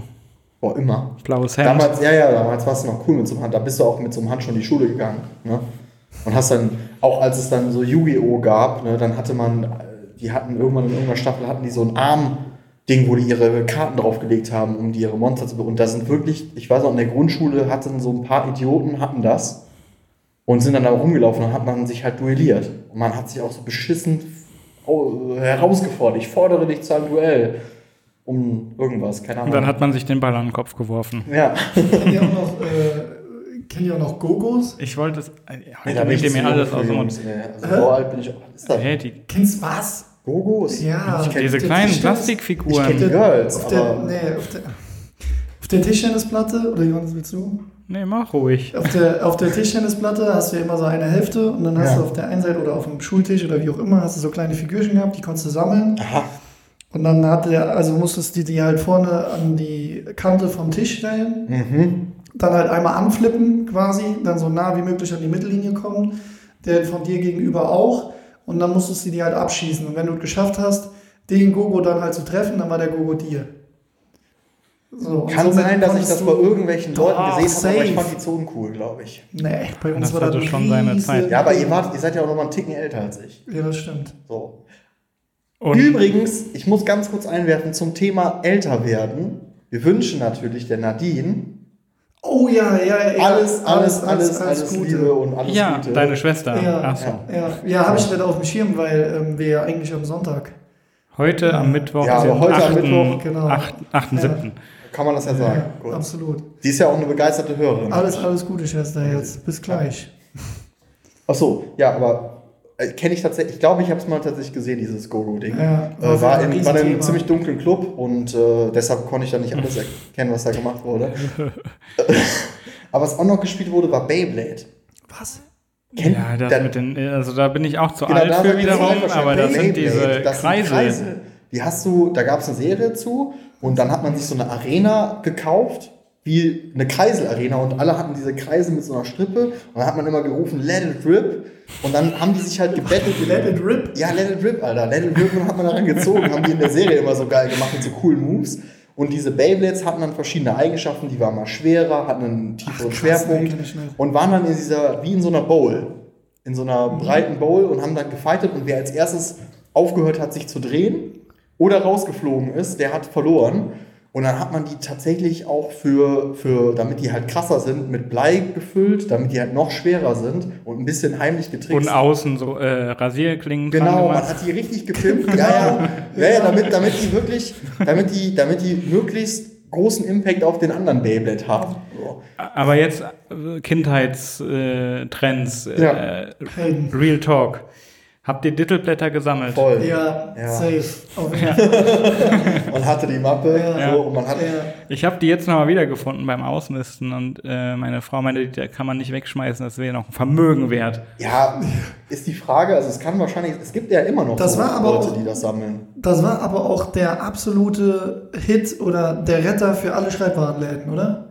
Boah, immer. blaues Hemd. Damals, ja, ja, damals war es noch cool mit so einem Hand. Da bist du auch mit so einem Handschuh in die Schule gegangen. Ne? Und hast dann, auch als es dann so Yu-Gi-Oh! gab, ne, dann hatte man, äh, die hatten irgendwann in irgendeiner Staffel hatten die so ein Arm-Ding, wo die ihre Karten draufgelegt haben, um die ihre Monster zu be- Und da sind wirklich, ich weiß auch, in der Grundschule hatten so ein paar Idioten, hatten das und sind dann da rumgelaufen und hat man sich halt duelliert. Und man hat sich auch so beschissen au- herausgefordert. Ich fordere dich zu einem Duell. Um irgendwas, keine Ahnung. Und dann hat man sich den Ball an den Kopf geworfen. ja. Kennt ihr auch noch, äh, kennt ihr auch noch Gogos? Ich wollte es. äh, Heute legt ich ihr mir alles aus dem Mund. Also so alt bin ich auch. Ist das? Hä, die, Kennst was? Gogos? Ja. Ich kenn diese kleinen Plastikfiguren. Ich kenn die Girls, auf der, aber- nee, auf der, auf der Tischtennisplatte, oder Johannes, willst du? Nee, mach ruhig. Auf der, auf der Tischtennisplatte hast du ja immer so eine Hälfte und dann hast Ja. du auf der einen Seite oder auf dem Schultisch oder wie auch immer, hast du so kleine Figürchen gehabt, die konntest du sammeln. Aha. Und dann hatte der, also musstest du die halt vorne an die Kante vom Tisch stellen, Mhm. dann halt einmal anflippen quasi, dann so nah wie möglich an die Mittellinie kommen, der von dir gegenüber auch und dann musstest du die halt abschießen. Und wenn du es geschafft hast, den Gogo dann halt zu treffen, dann war der Gogo dir. So, Kann sein, dass ich das bei irgendwelchen Leuten gesehen habe, aber ich safe. fand die Zonen cool, glaube ich. Nee, bei uns Das war das schon seine. Zeit. Ja, aber ihr, wart, ihr seid ja auch noch mal einen Ticken älter als ich. Ja, das stimmt. So. Und Übrigens, ich muss ganz kurz einwerfen zum Thema älter werden. Wir wünschen natürlich der Nadine Oh ja, ja, ja. alles, alles, alles, alles, Liebe und alles ja, Gute. deine Schwester. Ja. Ach so. Ja, ja habe ich nicht auf dem Schirm, weil ähm, wir ja eigentlich am Sonntag. Heute am Mittwoch, Ja, aber heute am 8., Mittwoch, genau. 8., 8. Ja. 7. Kann man das ja sagen. Ja, Gut. absolut. Die ist ja auch eine begeisterte Hörerin. Alles, alles Gute, Schwester, jetzt. Bis gleich. Ach so, ja, aber kenne ich tatsächlich, ich glaube, ich habe es mal tatsächlich gesehen, dieses Go-Go-Ding. Ja, äh, war, in, war in einem ziemlich dunklen Club und äh, deshalb konnte ich da nicht alles erkennen, was da gemacht wurde. [LAUGHS] aber was auch noch gespielt wurde, war Beyblade. Was? Kennt- Ja, das da- mit den, also da bin ich auch zu Genau, alt da für wiederum, aber das sind diese Das sind Kreise. Die hast du, da gab es eine Serie zu und dann hat man sich so eine Arena gekauft, wie eine Kreiselarena und alle hatten diese Kreise mit so einer Strippe und dann hat man immer gerufen, let it rip und dann haben die sich halt gebettelt. [LAUGHS] Let it rip? Ja, let it rip, Alter. Let it rip und hat man daran gezogen, haben die in der Serie immer so geil gemacht mit so coolen Moves. Und diese Beyblades hatten dann verschiedene Eigenschaften, die waren mal schwerer, hatten einen tieferen Ach, krass, Schwerpunkt und waren dann in dieser, wie in so einer Bowl, in so einer breiten Bowl und haben dann gefightet und wer als erstes aufgehört hat, sich zu drehen oder rausgeflogen ist, der hat verloren. Und dann hat man die tatsächlich auch für, für, damit die halt krasser sind, mit Blei gefüllt, damit die halt noch schwerer sind und ein bisschen heimlich Und getrickst. außen so äh, Rasierklingen Genau, man hat die richtig gepimpt. [LAUGHS] Ja, ja, ja, ja damit, damit die wirklich, [LAUGHS] damit die, damit die möglichst großen Impact auf den anderen Beyblade haben. So. Aber jetzt äh, Kindheitstrends, äh, Ja. äh. Real Talk. Habt ihr Dittelblätter gesammelt? Voll. Ja, Ja. safe. [LAUGHS] Fall. Man hatte die Mappe Ja. so, und man hat. Ja. Ich habe die jetzt nochmal wiedergefunden beim Ausmisten und äh, meine Frau meinte, die kann man nicht wegschmeißen, das wäre noch ein Vermögen wert. Ja, ist die Frage, also es kann wahrscheinlich, es gibt ja immer noch Das so war aber Leute, auch- die das sammeln. Das war aber auch der absolute Hit oder der Retter für alle Schreibwarenläden, oder?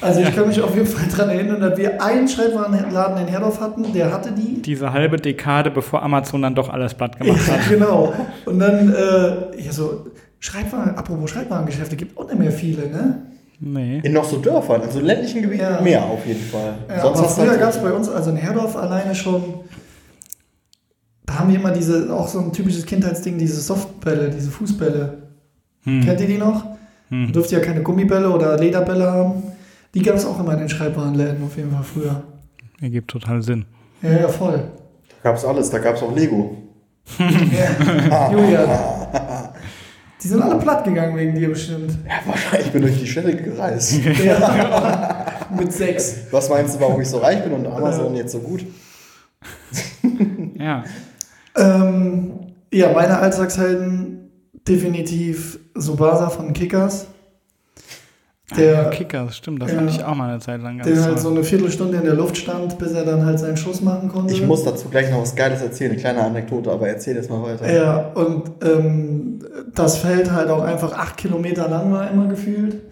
Also ich kann mich auf jeden Fall daran erinnern, dass wir einen Schreibwarenladen in Herdorf hatten, der hatte die. Diese halbe Dekade, bevor Amazon dann doch alles platt gemacht Ja, hat. [LAUGHS] genau. Und dann, äh, ja so, Schreibwaren, apropos Schreibwarengeschäfte, gibt auch nicht mehr viele, ne? Nee. In noch so Dörfern, also ländlichen Gebieten Ja. mehr auf jeden Fall. Ja, Sonst aber früher halt- gab es bei uns, also in Herdorf alleine schon, da haben wir immer diese, auch so ein typisches Kindheitsding, diese Softbälle, diese Fußbälle. Hm. Kennt ihr die noch? Hm. Du durftet ja keine Gummibälle oder Lederbälle haben. Die gab es auch immer in den Schreibwarenläden auf jeden Fall früher. Ergibt total Sinn. Ja, ja, voll. Da gab es alles, da gab es auch Lego. [LAUGHS] Julian. Die sind alle platt gegangen wegen dir bestimmt. Ja, wahrscheinlich, ich bin durch die Städte gereist. [LAUGHS] Ja. Mit sechs. Was meinst du, warum ich so reich bin und Amazon jetzt so gut? [LAUGHS] Ja. Ähm, ja, meine Alltagshelden definitiv Subasa von Kickers. Der, Kicker, das stimmt, das Ja. fand ich auch mal eine Zeit lang ganz der halt so eine Viertelstunde in der Luft stand, bis er dann halt seinen Schuss machen konnte. Ich muss dazu gleich noch was Geiles erzählen, eine kleine Anekdote, aber erzähl jetzt mal weiter. Ja, und ähm, das Feld halt auch einfach acht Kilometer lang war immer gefühlt.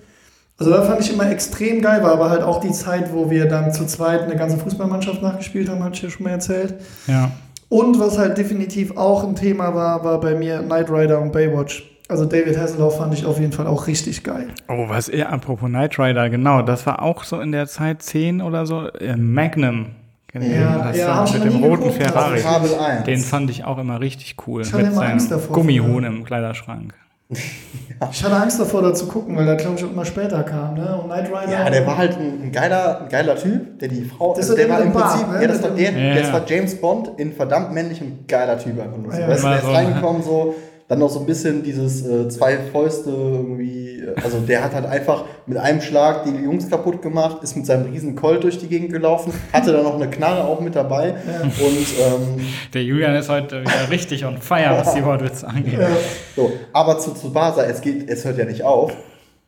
Also da fand ich immer extrem geil, war aber halt auch die Zeit, wo wir dann zu zweit eine ganze Fußballmannschaft nachgespielt haben, hatte ich ja schon mal erzählt. Ja. Und was halt definitiv auch ein Thema war, war bei mir Knight Rider und Baywatch. Also David Hasselhoff fand ich auf jeden Fall auch richtig geil. Oh, was eher, apropos Knight Rider, genau, das war auch so in der Zeit 10 oder so. Äh, Magnum. Kennt ihr Ja, den? das ja, mit dem roten geguckt, Ferrari. also Kabel 1. Den fand ich auch immer richtig cool. Ich hatte mit immer seinem Angst davor Gummihuhn im Kleiderschrank. [LAUGHS] Ich hatte Angst davor, da zu gucken, weil der glaube ich auch immer später kam. Ne? Und Knight Rider. Ja, der war halt ein, ein, geiler, ein geiler Typ, der die Frau. Das ist also der war im Bart, Prinzip, ne? ja, das war der, Ja, das ja. war James Bond in verdammt männlich und geiler Typ einfach nur. So. Ja, immer der ist so, reingekommen, so, dann noch so ein bisschen dieses äh, zwei Fäuste irgendwie, äh, also der hat halt einfach mit einem Schlag die Jungs kaputt gemacht, ist mit seinem riesen Colt durch die Gegend gelaufen, hatte dann noch eine Knarre auch mit dabei und ähm, Der Julian ist heute wieder richtig on fire, was die Wortwitze angeht. Ja. so, aber zu Tsubasa, es geht, es hört ja nicht auf,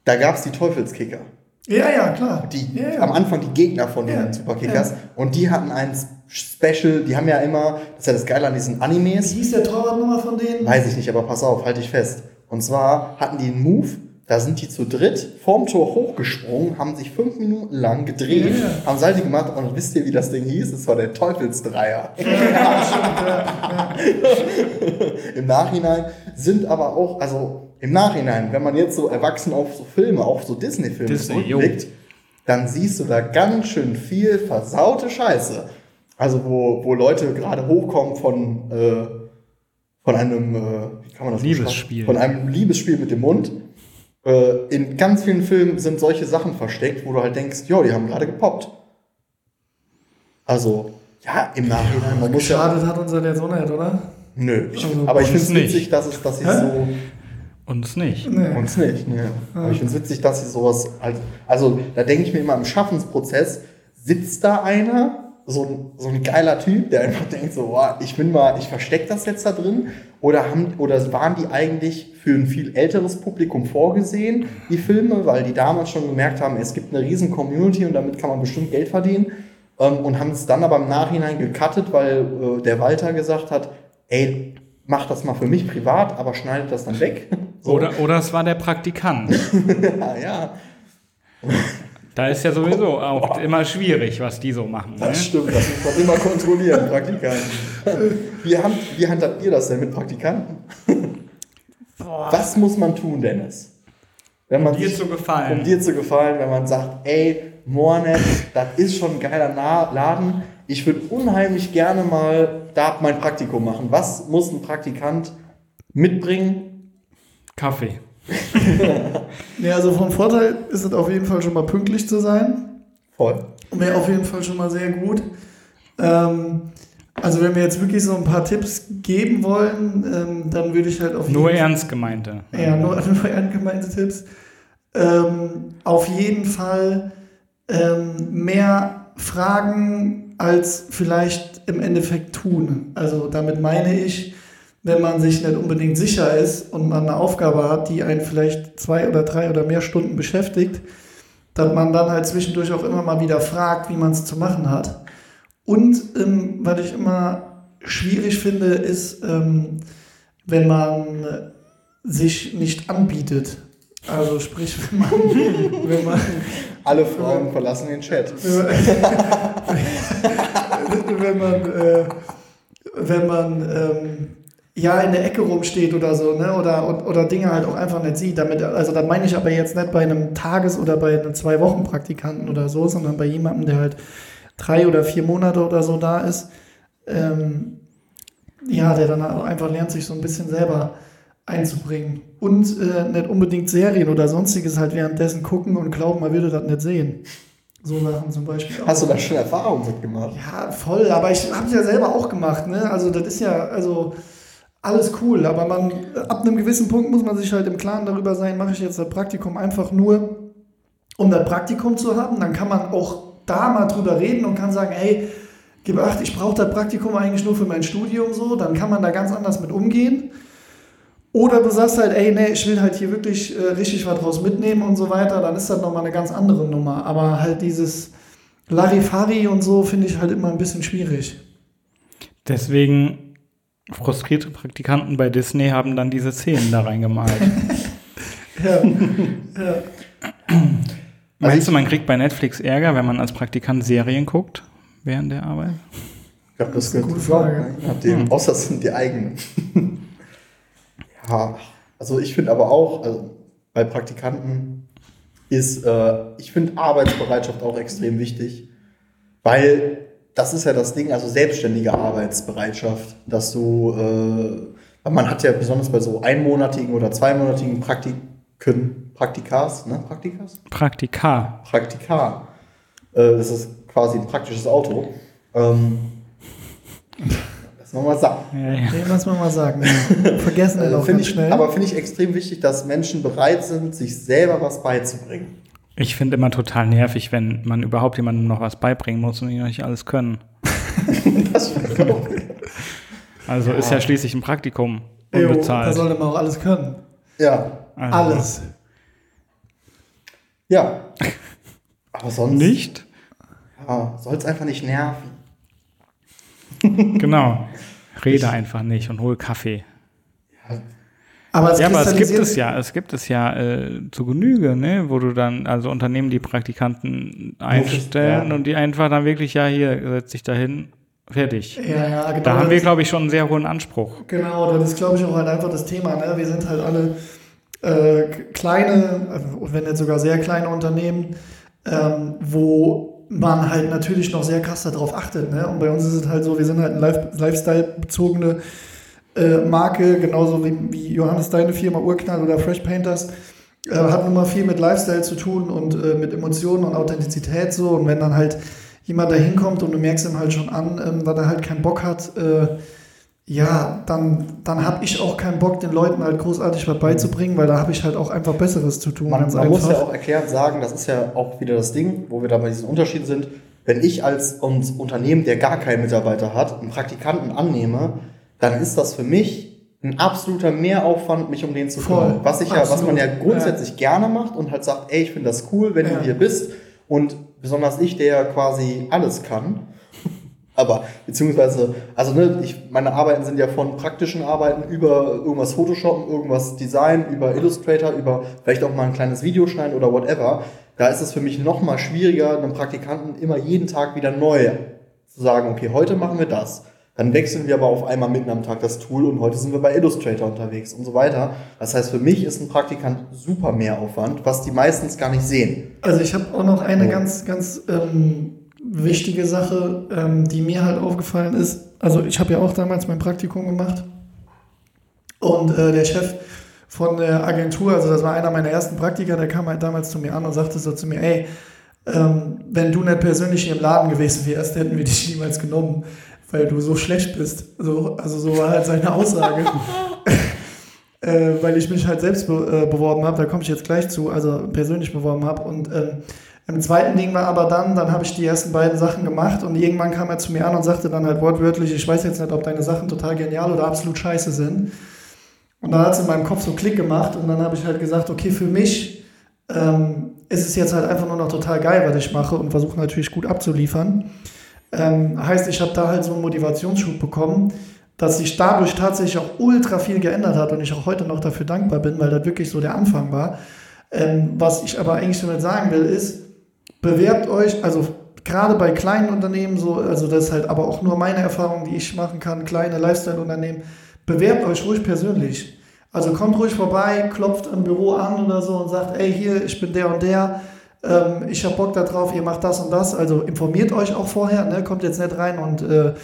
da gab es die Teufelskicker. ja, ja, klar. die ja, ja. am Anfang die Gegner von den Ja, Superkickers und die hatten ein Special, die haben ja immer, das ist ja das Geile an diesen Animes, Wie hieß der Torwartnummer von denen? weiß ich nicht, aber pass auf, halte ich fest. Und zwar hatten die einen Move, da sind die zu dritt vorm Tor hochgesprungen, haben sich fünf Minuten lang gedreht, Ja. haben Seite gemacht und wisst ihr, wie das Ding hieß? Es war der Teufelsdreier. [LAUGHS] Im Nachhinein sind aber auch, also im Nachhinein, wenn man jetzt so erwachsen auf so Filme, auf so Disney-Filme Disney, zurückblickt, dann siehst du da ganz schön viel versaute Scheiße. Also wo, wo Leute gerade hochkommen von, äh, von einem, äh, wie kann man das Liebesspiel. Von einem Liebesspiel mit dem Mund. Äh, in ganz vielen Filmen sind solche Sachen versteckt, wo du halt denkst, jo, die haben gerade gepoppt. Also, ja, im Nachhinein, man muss ja. Geschadet hat uns das jetzt auch nicht, oder? Nö, ich, Also, aber ich finde es nicht. witzig, dass es, dass sie Hä? so. Uns nicht. Nee. Uns nicht, ne. Aber ich finde es witzig, dass sie sowas halt. Also, da denke ich mir immer, im Schaffensprozess sitzt da einer, so ein, so ein geiler Typ, der einfach denkt, so, boah, ich bin mal, ich verstecke das jetzt da drin. Oder, haben, oder waren die eigentlich für ein viel älteres Publikum vorgesehen, die Filme, weil die damals schon gemerkt haben, es gibt eine riesen Community und damit kann man bestimmt Geld verdienen. Ähm, und haben es dann aber im Nachhinein gecuttet, weil äh, der Walter gesagt hat, ey, mach das mal für mich privat, aber schneidet das dann weg. [LAUGHS] So. Oder, oder es war der Praktikant. [LAUGHS] Ja, ja, Da ist ja sowieso auch immer schwierig, was die so machen. Ne? das stimmt. Das muss man immer kontrollieren, Praktikanten. [LAUGHS] Wie, hand, wie handhabt ihr das denn mit Praktikanten? Was muss man tun, Dennis? Wenn man Um dir sich- zu gefallen. Um dir zu gefallen, wenn man sagt, ey, Moornet, das ist schon ein geiler Na Laden. Ich würde unheimlich gerne mal da mein Praktikum machen. Was muss ein Praktikant mitbringen? Kaffee. [LAUGHS] Ja, also vom Vorteil ist es auf jeden Fall schon mal pünktlich zu sein. Voll. Wäre auf jeden Fall schon mal sehr gut. Ähm, also wenn wir jetzt wirklich so ein paar Tipps geben wollen, ähm, dann würde ich halt auf Nur jeden ernst gemeinte. Ja, nur, [LAUGHS] nur ernst gemeinte Tipps. Ähm, auf jeden Fall ähm, mehr fragen als vielleicht im Endeffekt tun. Also damit meine ich, wenn man sich nicht unbedingt sicher ist und man eine Aufgabe hat, die einen vielleicht zwei oder drei oder mehr Stunden beschäftigt, dass man dann halt zwischendurch auch immer mal wieder fragt, wie man es zu machen hat. Und ähm, was ich immer schwierig finde, ist, ähm, wenn man sich nicht anbietet. Also sprich, [LAUGHS] wenn man, wenn man, Alle Frauen verlassen den Chat. [LAUGHS] wenn man, äh, wenn man ähm, ja in der Ecke rumsteht oder so, ne? Oder, oder Dinge halt auch einfach nicht sieht. Damit, also da meine ich aber jetzt nicht bei einem Tages- oder bei einem Zwei-Wochen-Praktikanten oder so, sondern bei jemandem, der halt drei oder vier Monate oder so da ist. Ähm, ja, der dann auch einfach lernt, sich so ein bisschen selber einzubringen. Und äh, nicht unbedingt Serien oder sonstiges halt währenddessen gucken und glauben, man würde das nicht sehen. So Sachen zum Beispiel. auch. Hast du da schon Erfahrung mitgemacht? Ja, voll, aber ich habe es ja selber auch gemacht, ne? Also das ist ja, also alles cool, aber man, ab einem gewissen Punkt muss man sich halt im Klaren darüber sein, mache ich jetzt das Praktikum einfach nur, um das Praktikum zu haben, dann kann man auch da mal drüber reden und kann sagen, hey, gib acht, ich brauche das Praktikum eigentlich nur für mein Studium so, dann kann man da ganz anders mit umgehen. Oder du sagst halt, ey, nee, ich will halt hier wirklich äh, richtig was draus mitnehmen und so weiter, dann ist das nochmal eine ganz andere Nummer. Aber halt dieses Larifari und so finde ich halt immer ein bisschen schwierig. Deswegen frustrierte Praktikanten bei Disney haben dann diese Szenen da reingemalt. [LAUGHS] Ja, ja. Meinst du, man kriegt bei Netflix Ärger, wenn man als Praktikant Serien guckt während der Arbeit? Ich glaube, das eine gehört gute zum Job, Frage. ne? Je nachdem. Außer es sind die eigenen. ja, also ich finde aber auch, also bei Praktikanten ist, äh, ich finde Arbeitsbereitschaft auch extrem wichtig, weil das ist ja das Ding, also selbstständige Arbeitsbereitschaft, dass du, äh, man hat ja besonders bei so einmonatigen oder zweimonatigen Praktiken, Praktikas, ne, Praktikas? Praktika. Praktika. Äh, das ist quasi ein praktisches Auto. Ähm, das nochmal [LAUGHS] sagen. Ja, ja. Den muss man mal sagen. Vergessen den Äh, auch ich, schnell. aber finde ich extrem wichtig, dass Menschen bereit sind, sich selber was beizubringen. Ich finde immer total nervig, wenn man überhaupt jemandem noch was beibringen muss und die noch nicht alles können. [LAUGHS] Das. Also ist ja schließlich ein Praktikum Jo, da unbezahlt. sollte man auch alles können. ja, Also, Alles. ja. Aber sonst Nicht? ja, soll es einfach nicht nerven. Genau. [LAUGHS] Rede einfach nicht und hol Kaffee. Aber es Ja, aber es gibt es ja, es gibt es ja äh, zu Genüge, ne, wo du dann, also Unternehmen, die Praktikanten einstellen ja. und die einfach dann wirklich, ja, hier, setz dich dahin, fertig. Ja, ja, genau. Da haben wir, glaube ich, schon einen sehr hohen Anspruch. Genau, das ist, glaube ich, auch halt einfach das Thema. Ne? Wir sind halt alle äh, kleine, also wenn jetzt sogar sehr kleine Unternehmen, ähm, wo man halt natürlich noch sehr krass darauf achtet. Ne? Und bei uns ist es halt so, wir sind halt eine Life- Lifestyle-bezogene äh, Marke, genauso wie, wie Johannes deine Firma Urknall oder Fresh Painters. Äh, hat immer viel mit Lifestyle zu tun und äh, mit Emotionen und Authentizität so. Und wenn dann halt jemand da hinkommt und du merkst ihm halt schon an, ähm, dass er halt keinen Bock hat, äh, ja, dann, dann habe ich auch keinen Bock, den Leuten halt großartig was beizubringen, weil da habe ich halt auch einfach Besseres zu tun. Man, man muss einfach. ja auch erklärt sagen, das ist ja auch wieder das Ding, wo wir da bei diesen Unterschieden sind. Wenn ich als Unternehmen, der gar keinen Mitarbeiter hat, einen Praktikanten annehme, dann ist das für mich ein absoluter Mehraufwand, mich um den zu kümmern. Was ich ja, was Absolut. man ja grundsätzlich gerne macht und halt sagt, ey, ich finde das cool, wenn Ja. du hier bist. Und besonders ich, der ja quasi alles kann. Aber beziehungsweise, also ne, ich, meine Arbeiten sind ja von praktischen Arbeiten über irgendwas Photoshoppen, irgendwas Design, über Illustrator, über vielleicht auch mal ein kleines Video schneiden oder whatever. Da ist es für mich noch mal schwieriger, einem Praktikanten immer jeden Tag wieder neu zu sagen, okay, heute machen wir das. Dann wechseln wir aber auf einmal mitten am Tag das Tool und heute sind wir bei Illustrator unterwegs und so weiter. Das heißt, für mich ist ein Praktikant super Mehraufwand, was die meistens gar nicht sehen. Also ich habe auch noch eine Ja. ganz, ganz ähm, wichtige Sache, ähm, die mir halt aufgefallen ist. Also ich habe ja auch damals mein Praktikum gemacht und äh, der Chef von der Agentur, also das war einer meiner ersten Praktiker, der kam halt damals zu mir an und sagte so zu mir, ey, ähm, wenn du nicht persönlich hier im Laden gewesen wärst, hätten wir dich niemals genommen, weil du so schlecht bist. So, also so war halt seine Aussage. [LAUGHS] äh, weil ich mich halt selbst be äh, beworben habe, da komme ich jetzt gleich zu, also persönlich beworben habe. Und ähm, im zweiten Ding war aber dann, dann habe ich die ersten beiden Sachen gemacht und irgendwann kam er zu mir an und sagte dann halt wortwörtlich, ich weiß jetzt nicht, ob deine Sachen total genial oder absolut scheiße sind. Und dann hat es in meinem Kopf so Klick gemacht und dann habe ich halt gesagt, okay, für mich ähm, ist es jetzt halt einfach nur noch total geil, was ich mache und versuche natürlich gut abzuliefern. Ähm, heißt, ich habe da halt so einen Motivationsschub bekommen, dass sich dadurch tatsächlich auch ultra viel geändert hat und ich auch heute noch dafür dankbar bin, weil das wirklich so der Anfang war. Ähm, was ich aber eigentlich damit sagen will, ist, bewerbt euch, also gerade bei kleinen Unternehmen so, also das ist halt aber auch nur meine Erfahrung, die ich machen kann, kleine Lifestyle-Unternehmen, bewerbt euch ruhig persönlich. Also kommt ruhig vorbei, klopft im Büro an oder so und sagt, ey, hier, ich bin der und der, ähm, ich habe Bock darauf, ihr macht das und das. Also informiert euch auch vorher, ne? kommt jetzt nicht rein und äh,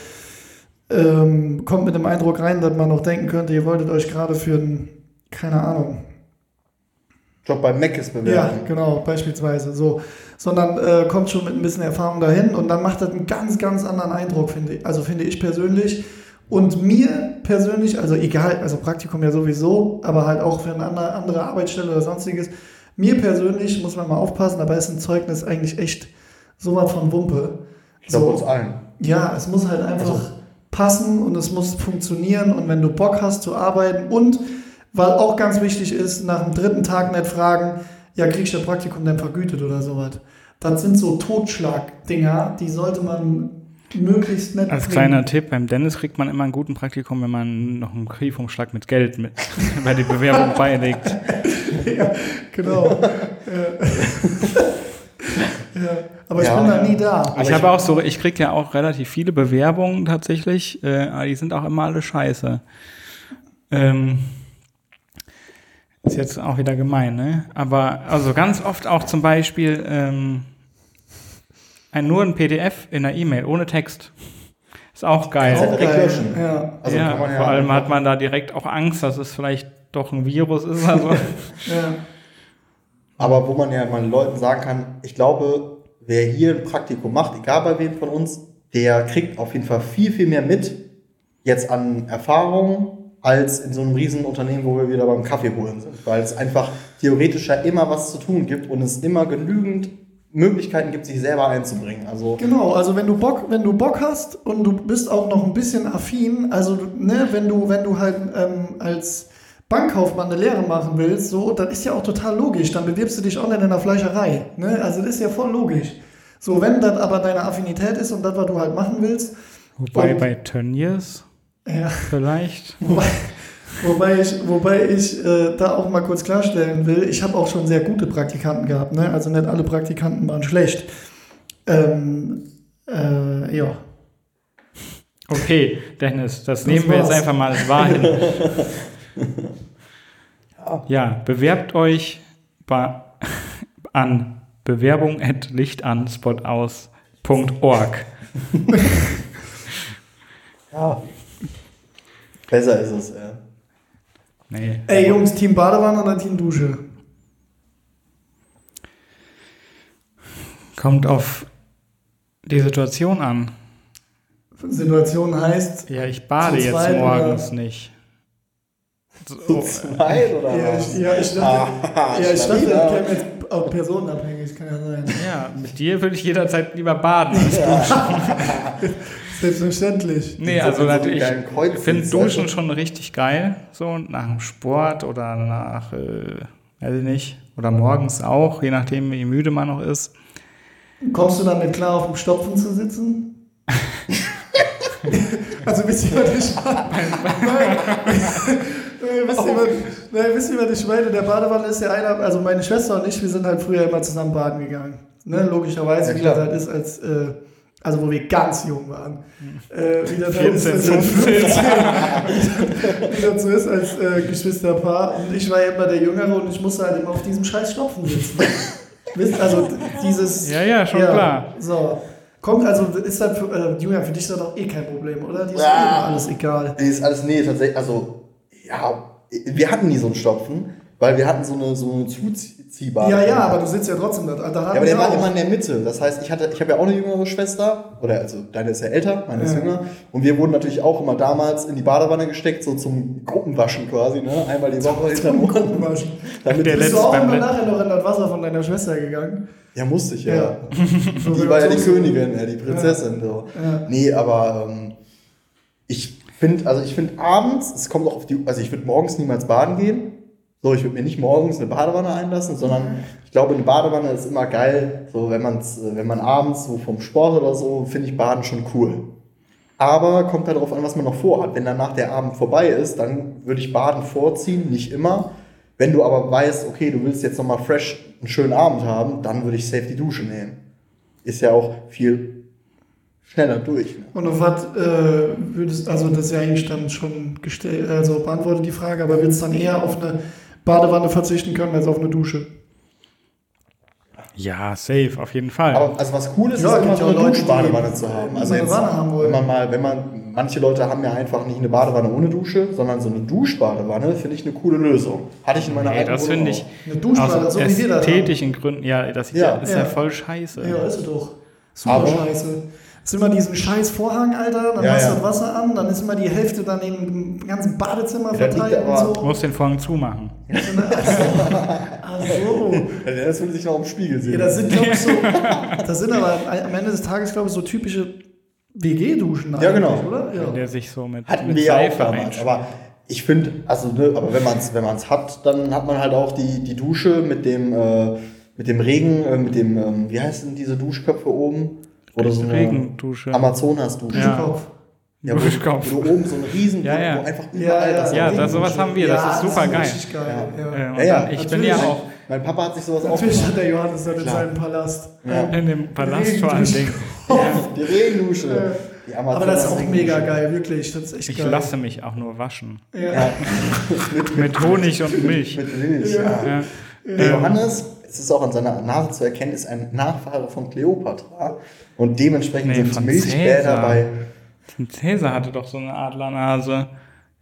ähm, kommt mit dem Eindruck rein, dass man noch denken könnte, ihr wolltet euch gerade für einen, keine Ahnung, Job bei Mac ist bewerben. Ja, genau, beispielsweise so. Sondern äh, kommt schon mit ein bisschen Erfahrung dahin und dann macht das einen ganz, ganz anderen Eindruck, finde ich. Also finde ich persönlich. Und mir persönlich, also egal, also Praktikum ja sowieso, aber halt auch für eine andere, andere Arbeitsstelle oder sonstiges, mir persönlich muss man mal aufpassen, dabei ist ein Zeugnis eigentlich echt so was von Wumpe. Ich glaube So. uns allen. Ja, es muss halt einfach Also- passen und es muss funktionieren und wenn du Bock hast zu arbeiten und weil auch ganz wichtig ist, nach dem dritten Tag nicht fragen, ja, kriegst du das Praktikum denn vergütet oder sowas. Das sind so Totschlag-Dinger, die sollte man möglichst nicht Als bringen. kleiner Tipp, beim Dennis kriegt man immer einen guten Praktikum, wenn man noch einen Briefumschlag mit Geld mit [LAUGHS] bei die Bewerbung beilegt. [LAUGHS] ja, genau. ja. ja. Aber ich Ja, bin da nie da. Ich ich- habe auch so, ich kriege ja auch relativ viele Bewerbungen tatsächlich, äh, aber die sind auch immer alle scheiße. Ähm, ist jetzt auch wieder gemein, ne? Aber also ganz oft auch zum Beispiel ähm, ein, nur ein PDF in der E-Mail ohne Text. Ist auch geil. Auch direkt löschen. Ja, Also ja vor allem hat man da direkt auch Angst, dass es vielleicht doch ein Virus ist. Also. [LAUGHS] ja. Aber wo man ja mal den Leuten sagen kann, ich glaube, wer hier ein Praktikum macht, egal bei wem von uns, der kriegt auf jeden Fall viel, viel mehr mit jetzt an Erfahrung als in so einem riesen Unternehmen, wo wir wieder beim Kaffee holen sind. Weil es einfach theoretisch ja immer was zu tun gibt und es immer genügend Möglichkeiten gibt, sich selber einzubringen. Also Genau, also wenn du Bock, wenn du Bock hast und du bist auch noch ein bisschen affin, also ne, wenn du, wenn du halt ähm, als Bankkaufmann eine Lehre machen willst, so, dann ist ja auch total logisch. Dann bewirbst du dich auch nicht in der Fleischerei. Ne? Also das ist ja voll logisch. So, wenn das aber deine Affinität ist und das, was du halt machen willst, Wobei Und- bei Tönnies ja, vielleicht. [LAUGHS] Wobei, wobei ich, wobei ich äh, da auch mal kurz klarstellen will, ich habe auch schon sehr gute Praktikanten gehabt. Ne? Also nicht alle Praktikanten waren schlecht. Ähm, äh, ja. Okay, Dennis, das, Das nehmen wir jetzt war's. einfach mal als wahr [LAUGHS] [LAUGHS] ja, bewerbt euch bei, [LAUGHS] an bewerbung.lichtanspotaus.org. [LAUGHS] ja, besser ist es. Ja. Nee. Ey Jungs, Team Badewanne oder Team Dusche? Kommt auf die Situation an. Situation heißt, Ja, ich bade jetzt morgens oder- nicht. So, zweit oder ja, was? ich, ja, ich dachte, Ah, ja, ich dachte, das käme jetzt auch personenabhängig, kann ja sein. ja, mit dir würde ich jederzeit lieber baden. als [LAUGHS] Selbstverständlich. Nee, also natürlich, ich finde Duschen schon richtig geil, so nach dem Sport oder nach, äh, weiß ich nicht, oder morgens auch, je nachdem, wie müde man noch ist. Kommst du damit klar, auf dem Stopfen zu sitzen? [LAUGHS] also wisst ihr, was [LAUGHS] wisst, ihr, was, nein, wisst ihr, was ich meine? Der Badewanne ist ja einer, also meine Schwester und ich, wir sind halt früher immer zusammen baden gegangen. Ne? Logischerweise, Ja, wie das halt ist, als, äh, also wo wir ganz jung waren. Äh, wie das halt ist, 14, als [LAUGHS] wir 15. wie das so ist als äh, Geschwisterpaar. Und ich war ja immer der Jüngere und ich musste halt immer auf diesem scheiß Stopfen sitzen. [LAUGHS] Wisst, also dieses. Ja, ja, schon klar. So. Kommt, also ist das für, äh, Julian, für dich ist das doch eh kein Problem, oder? Die ist Ja. eh alles egal. Nee, ist alles, nee, tatsächlich, also, ja, wir hatten nie so einen Stopfen, weil wir hatten so eine, so eine zuziehbare. Ja, ja, aber du sitzt ja trotzdem da. da Ja, aber der war immer in der Mitte. Das heißt, ich hatte, ich habe ja auch eine jüngere Schwester, oder also deine ist ja älter, meine ist Ja. jünger. Und wir wurden natürlich auch immer damals in die Badewanne gesteckt, so zum Gruppenwaschen quasi, ne? Einmal die Woche hinterm. Gruppenwaschen. Damit Der Bist du auch immer nachher noch in das Wasser von deiner Schwester gegangen? ja, musste ich ja. Ja. [LAUGHS] Die war ja die Königin, ja, die Prinzessin. So. Nee, aber ähm, ich finde, also ich finde abends, es kommt auch auf die, also ich würde morgens niemals baden gehen. So, ich würde mir nicht morgens eine Badewanne einlassen, sondern ich glaube, eine Badewanne ist immer geil, so wenn man's, äh, wenn man abends so vom Sport oder so, finde ich Baden schon cool. Aber kommt halt darauf an, was man noch vorhat. Wenn danach der Abend vorbei ist, dann würde ich Baden vorziehen, nicht immer. Wenn du aber weißt, okay, du willst jetzt nochmal fresh einen schönen Abend haben, dann würde ich safe die Dusche nehmen. Ist ja auch viel schneller durch. Ne? Und auf was äh, würdest, also das ist ja eigentlich dann schon gestellt, also beantwortet die Frage, aber würdest dann eher auf eine Badewanne verzichten können als auf eine Dusche? Ja, safe, auf jeden Fall. Aber also was cool ist, Ja, ist immer so eine Duschbadewanne zu haben. Also jetzt, wenn man mal, wenn man, manche Leute haben ja einfach nicht eine Badewanne ohne Dusche, sondern so eine Duschbadewanne finde ich eine coole Lösung. Hatte ich in meiner nee, alten das finde ich auch. Eine Duschbadewanne, aus so wie wir das ästhetischen Gründen, ja, das Ja. ist ja Ja. voll scheiße. Ja, ist es doch. Super Aber- scheiße. Es ist immer diesen scheiß Vorhang, Alter, dann Ja, machst du ja. das Wasser an, dann ist immer die Hälfte dann im ganzen Badezimmer Ja, verteilt und aber- Du so. musst den Vorhang zumachen. Also, Ja, Das will sich noch im Spiegel sehen. ja, das sind, glaube ich, so, das sind aber am Ende des Tages, glaube ich, so typische WG-Duschen Ja, genau. oder? Ja. der sich so mit, Hatten mit wir ja auch Seife damals. Aber ich finde, also, ne, aber wenn man es wenn man's hat, dann hat man halt auch die, die Dusche mit dem, äh, mit dem Regen, äh, mit dem, ähm, wie heißen diese Duschköpfe oben? Oder so eine Regendusche. Amazonas-Dusche. Ja. Ja, wo, Duschkopf. wo du oben so einen riesen, Ja, ja. wo einfach Ja, überall ja. das Ja, das, sowas haben wir, das ist super geil. Richtig geil. Ja. Äh, und Ja, ja, dann, ich bin ja auch Mein Papa hat sich sowas auch Natürlich hat der Johannes das in seinem Palast. Ja. in dem Palast vor allen Dingen. [LAUGHS] Die Regendusche. Die Aber das ist auch mega geil, wirklich. Das ist echt Ich geil. lasse mich auch nur waschen. Ja. [LAUGHS] Mit Honig und Milch. Mit Milch, ja. Ja. Der Johannes, es ist auch an seiner Nase zu erkennen, ist ein Nachfahre von Kleopatra. Und dementsprechend Nee, sind von Milchbäder Cäsar. bei. Cäsar hatte doch so eine Adlernase.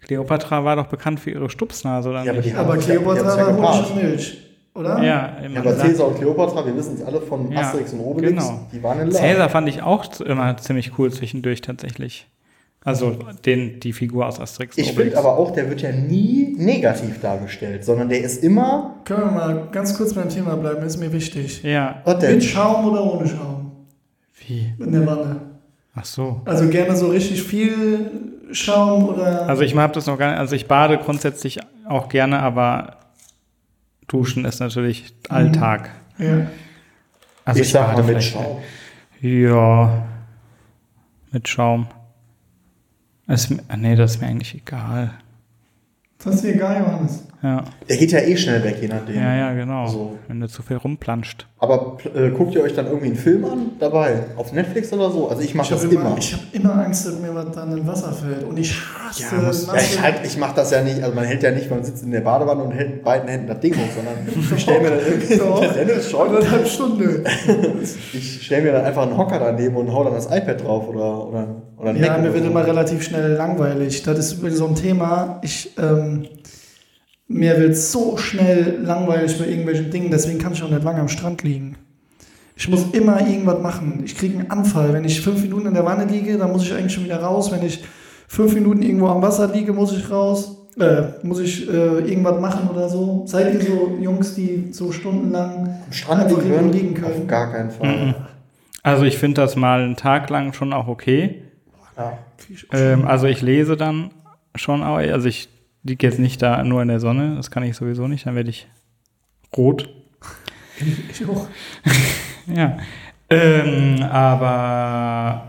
Kleopatra war doch bekannt für ihre Stupsnase, oder Ja, aber nicht? die Aber ja- die haben Kleopatra ja war Honig und Milch, oder? Ja, Ja, aber Cäsar und Kleopatra, wir wissen es alle von Ja, Asterix und Obelix, genau. die waren in Love. Cäsar fand ich auch immer ziemlich cool zwischendurch tatsächlich. Also den, die Figur aus Asterix Ich finde aber auch, der wird ja nie negativ dargestellt, sondern der ist immer. Können wir mal ganz kurz beim Thema bleiben, ist mir wichtig. Ja? Mit Schaum oder ohne Schaum? wie? In der Wanne. Ach so. Also gerne so richtig viel Schaum oder. Also ich habe das noch gar nicht, also ich bade grundsätzlich auch gerne, aber Duschen ist natürlich Alltag. ja. Also ich sag mal mit Schaum. Ja, mit Schaum. Ah, nee, das ist mir eigentlich egal. Das ist dir egal, Johannes. Ja, Der geht ja eh schnell weg, je nachdem. ja, ja genau. So. Wenn du zu viel rumplanscht. Aber äh, guckt ihr euch dann irgendwie einen Film an dabei? Auf Netflix oder so? Also ich mache das habe immer. immer, ich hab immer Angst, dass mir was dann in Wasser fällt. Und ich hasse Ja, muss- Ja, ich, halt, ich mache das ja nicht, also man hält ja nicht, man sitzt in der Badewanne und hält mit beiden Händen das Ding hoch, sondern [LAUGHS] ich stelle mir dann irgendwie, [LAUGHS] der Dennis schon, Stunden. [LAUGHS] ich stelle mir dann einfach einen Hocker daneben und hau dann das iPad drauf oder, oder, oder ein Ja, Mac mir oder wird so. immer relativ schnell langweilig. Das ist wirklich so ein Thema. Ich, ähm, mir wird so schnell langweilig bei irgendwelchen Dingen, deswegen kann ich auch nicht lange am Strand liegen. Ich muss immer irgendwas machen. Ich kriege einen Anfall. Wenn ich fünf Minuten in der Wanne liege, dann muss ich eigentlich schon wieder raus. Wenn ich fünf Minuten irgendwo am Wasser liege, muss ich raus. Äh, muss ich äh, irgendwas machen oder so. Seid ihr so Jungs, die so stundenlang Am Strand liegen, liegen können? Auf gar keinen Fall. Also ich finde das mal einen Tag lang schon auch okay. Ja. Ähm, also ich lese dann schon auch, also ich liege jetzt nicht da nur in der Sonne, das kann ich sowieso nicht, dann werde ich rot. Ich auch. [LAUGHS] Ja. Ähm, aber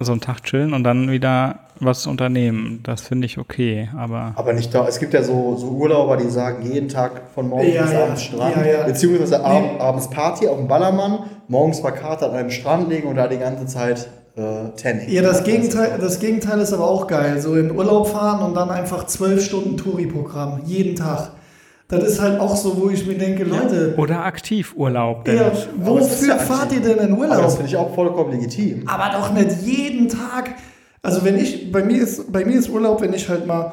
so einen Tag chillen und dann wieder was unternehmen, das finde ich okay. Aber Aber nicht da, es gibt ja so, so Urlauber, die sagen, jeden Tag von morgens Ja, bis ja. abends Strand, Ja, ja. beziehungsweise ab, Nee. abends Party auf dem Ballermann, morgens verkatert an einem Strand liegen und da die ganze Zeit äh, Tanning. Ja, das Gegenteil, das Gegenteil ist aber auch geil. So in Urlaub fahren und dann einfach zwölf Stunden Touri-Programm. Jeden Tag. Das ist halt auch so, wo ich mir denke, Leute, oder Aktivurlaub. ja, wofür ja fahrt ihr denn in Aber das Urlaub? finde ich auch vollkommen legitim. Aber doch nicht jeden Tag. Also wenn ich, bei mir ist, bei mir ist Urlaub, wenn ich halt mal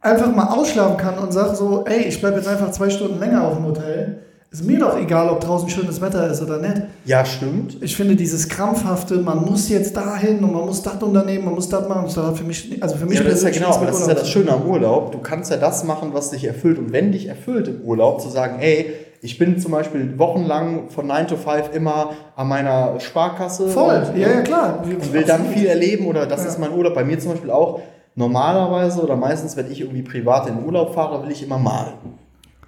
einfach mal ausschlafen kann und sage so, ey, ich bleibe jetzt einfach zwei Stunden länger auf dem Hotel. Ist mir doch egal, ob draußen schönes Wetter ist oder nicht. Ja, stimmt. Ich finde dieses krampfhafte, man muss jetzt dahin und man muss das unternehmen, man muss das machen, das hat für mich, also für mich Ja, das ist ja genau, aber das ist ja das. Schöne am Urlaub. Du kannst ja das machen, was dich erfüllt. Und wenn dich erfüllt im Urlaub, zu sagen, ey, ich bin zum Beispiel wochenlang von 9 to 5 immer an meiner Sparkasse. Voll, und, ja, ja, klar. Und will dann viel erleben oder das Ja. ist mein Urlaub. Bei mir zum Beispiel auch. Normalerweise oder meistens, wenn ich irgendwie privat in den Urlaub fahre, will ich immer malen.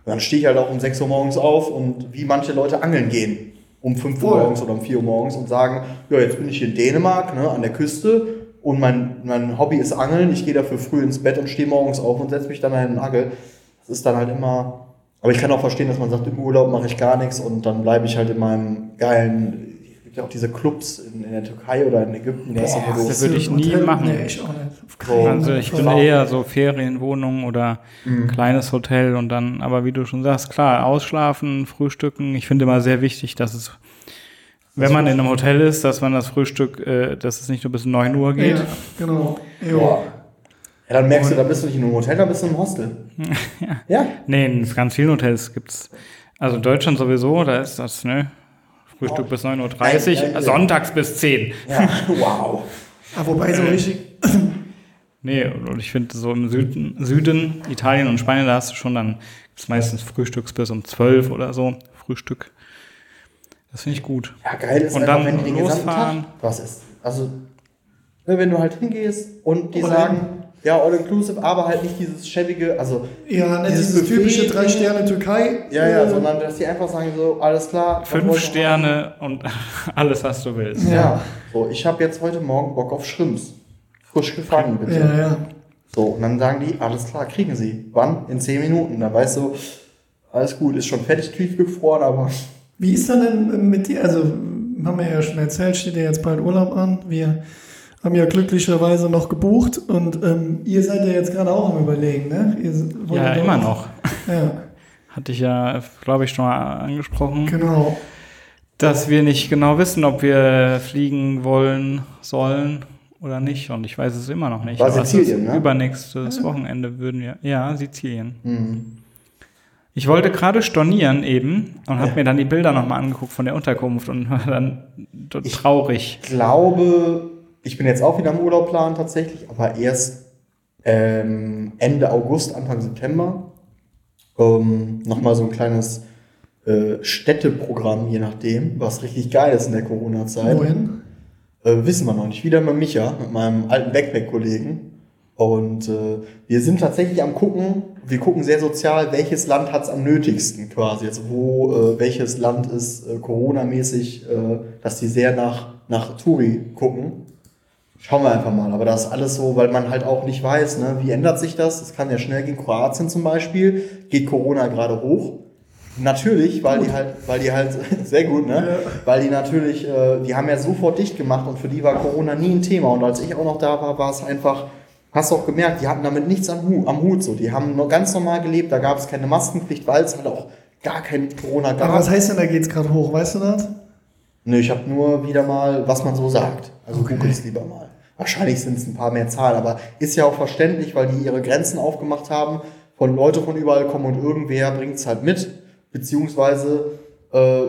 Dann stehe ich halt auch um 6 Uhr morgens auf und wie manche Leute angeln gehen. Um 5 Uhr morgens oder um 4 Uhr morgens und sagen, ja, jetzt bin ich hier in Dänemark, ne, an der Küste und mein, mein Hobby ist Angeln. Ich gehe dafür früh ins Bett und stehe morgens auf und setze mich dann an den Angel. Das ist dann halt immer. Aber ich kann auch verstehen, dass man sagt, im Urlaub mache ich gar nichts und dann bleibe ich halt in meinem geilen. Ja auch diese Clubs in, in der Türkei oder in Ägypten. wo du- das würde ich nie Hotel- machen. Nee, ich auch nicht. Also ich bin eher so Ferienwohnung oder Mhm. kleines Hotel und dann, aber wie du schon sagst, klar, ausschlafen, frühstücken. Ich finde immer sehr wichtig, dass es, wenn man in einem Hotel ist, dass man das Frühstück, äh, dass es nicht nur bis 9 Uhr geht. Ja, genau. Boah. Ja, dann merkst du, da bist du nicht in einem Hotel, da bist du im Hostel. [LAUGHS] ja. Nee, in ganz vielen Hotels gibt's, also in Deutschland sowieso, da ist das, ne? Frühstück bis 9.30 Uhr, Nein, nein, sonntags bis 10. Ja, [LAUGHS] wow. Ah, wobei so richtig. [CLEARS THROAT] Nee, und ich finde so im Süden, Süden, Italien und Spanien, da hast du schon dann gibt's meistens Frühstücks bis um 12 oder so, Frühstück. Das finde ich gut. Ja, geil ist Und einfach, dann wenn die den losfahren. Tag was ist. Also, ne, wenn du halt hingehst und die All sagen, ja, all inclusive, aber halt nicht dieses schäbige, also, Ja, nicht Dieses dieses, typische drei Sterne Türkei. ja, ja, sondern dass die einfach sagen so, alles klar. Fünf Sterne und [LAUGHS] alles, was du willst. Ja. Ja. So, ich habe jetzt heute Morgen Bock auf Shrimps. Frisch gefangen, bitte. Ja, ja. So, und dann sagen die, alles klar, kriegen sie. Wann? In 10 Minuten. Da weißt du, alles gut, ist schon fertig tiefgefroren, aber Wie ist dann denn mit dir? Also, haben wir ja schon erzählt, steht ja jetzt bald Urlaub an. Wir haben ja glücklicherweise noch gebucht und ähm, ihr seid ja jetzt gerade auch am Überlegen, ne? Ja, doch- immer noch. Ja, Hatte ich ja, glaube ich, schon mal angesprochen, genau. dass wir nicht genau wissen, ob wir fliegen wollen, sollen oder nicht. Und ich weiß es immer noch nicht. War Aber Sizilien, ne? Übernächstes Wochenende würden wir. Ja, Sizilien. hm. Ich wollte gerade stornieren eben und habe mir dann die Bilder nochmal angeguckt von der Unterkunft und war dann so Ich- traurig. glaube, ich bin jetzt auch wieder im Urlaubplan tatsächlich, aber erst ähm, Ende August, Anfang September. Ähm, Nochmal so ein kleines äh, Städteprogramm, je nachdem, was richtig geil ist in der Corona-Zeit. Wohin? Äh, wissen wir noch nicht. Wieder mit Micha, mit meinem alten Backpack-Kollegen. Und äh, wir sind tatsächlich am gucken, wir gucken sehr sozial, welches Land hat es am nötigsten quasi. Also wo, äh, welches Land ist äh, Corona-mäßig, äh, dass die sehr nach, nach Touri gucken. Schauen wir einfach mal. Aber das ist alles so, weil man halt auch nicht weiß, ne, wie ändert sich das? Es kann ja schnell gehen. Kroatien zum Beispiel geht Corona gerade hoch. Natürlich, weil die halt, weil die halt, [LAUGHS] sehr gut, ne? Ja. Weil die natürlich, äh, die haben ja sofort dicht gemacht und für die war Corona nie ein Thema. Und als ich auch noch da war, war es einfach, hast du auch gemerkt, die hatten damit nichts am Hut, am Hut so. Die haben nur ganz normal gelebt, da gab es keine Maskenpflicht, weil es halt auch gar kein Corona gab. Aber was heißt denn, da geht's gerade hoch? Weißt du das? Nö, ich habe nur wieder mal, was man so sagt. Also Okay. google es lieber mal. Wahrscheinlich sind es ein paar mehr Zahlen, aber ist ja auch verständlich, weil die ihre Grenzen aufgemacht haben, von Leute von überall kommen und irgendwer bringt es halt mit, beziehungsweise äh,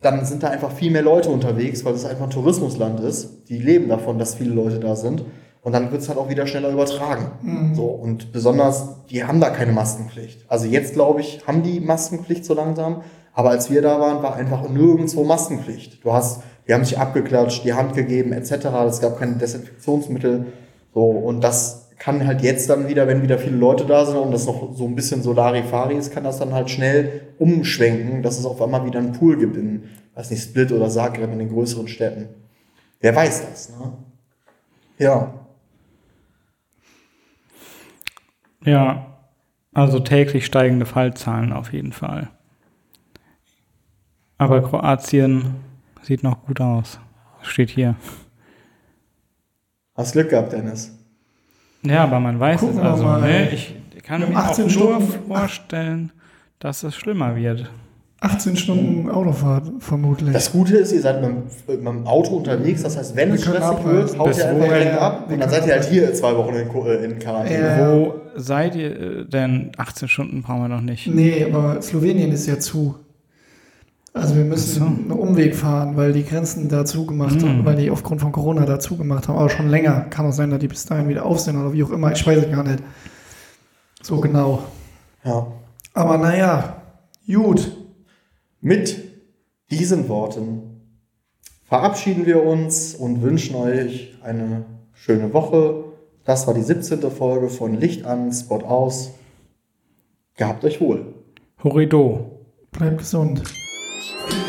dann sind da einfach viel mehr Leute unterwegs, weil es einfach ein Tourismusland ist. Die leben davon, dass viele Leute da sind. Und dann wird es halt auch wieder schneller übertragen. So, und besonders, die haben da keine Maskenpflicht. Also jetzt, glaube ich, haben die Maskenpflicht so langsam. Aber als wir da waren, war einfach nirgendwo Maskenpflicht. Du hast, die haben sich abgeklatscht, die Hand gegeben, etc. Es gab keine Desinfektionsmittel. So, und das kann halt jetzt dann wieder, wenn wieder viele Leute da sind und das noch so ein bisschen Solarifari ist, kann das dann halt schnell umschwenken, dass es auf einmal wieder einen Pool gibt in, weiß nicht, Split oder Zagreb in den größeren Städten. Wer weiß das, ne? Ja. Ja, also täglich steigende Fallzahlen auf jeden Fall. Aber Kroatien sieht noch gut aus. Steht hier. Hast Glück gehabt, Dennis. Ja, aber man weiß Gucken es also. mal. Ne? Ich kann mir auch 18 nur Stunden- vorstellen, dass es schlimmer wird. 18 Stunden Autofahrt vermutlich. Das Gute ist, ihr seid mit, dem- mit dem Auto unterwegs, das heißt, wenn Wir es stressig abreisen. wird, haut ihr einfach direkt ab und dann seid ihr halt hier zwei Wochen in, äh, in Quarantäne. Ja. Wo seid ihr äh, denn 18 Stunden brauchen wir noch nicht? Nee, aber Slowenien ist ja zu. Also wir müssen so. einen Umweg fahren, weil die Grenzen da zugemacht haben, Mm. weil die aufgrund von Corona da zugemacht haben. Aber schon länger. Kann auch sein, dass die bis dahin wieder auf sind oder wie auch immer. Ich weiß es gar nicht. So genau. Ja. Aber naja, gut. Mit diesen Worten verabschieden wir uns und wünschen euch eine schöne Woche. Das war die 17. Folge von Licht an, Spot aus. Gehabt euch wohl. Horrido. Bleibt gesund. Licht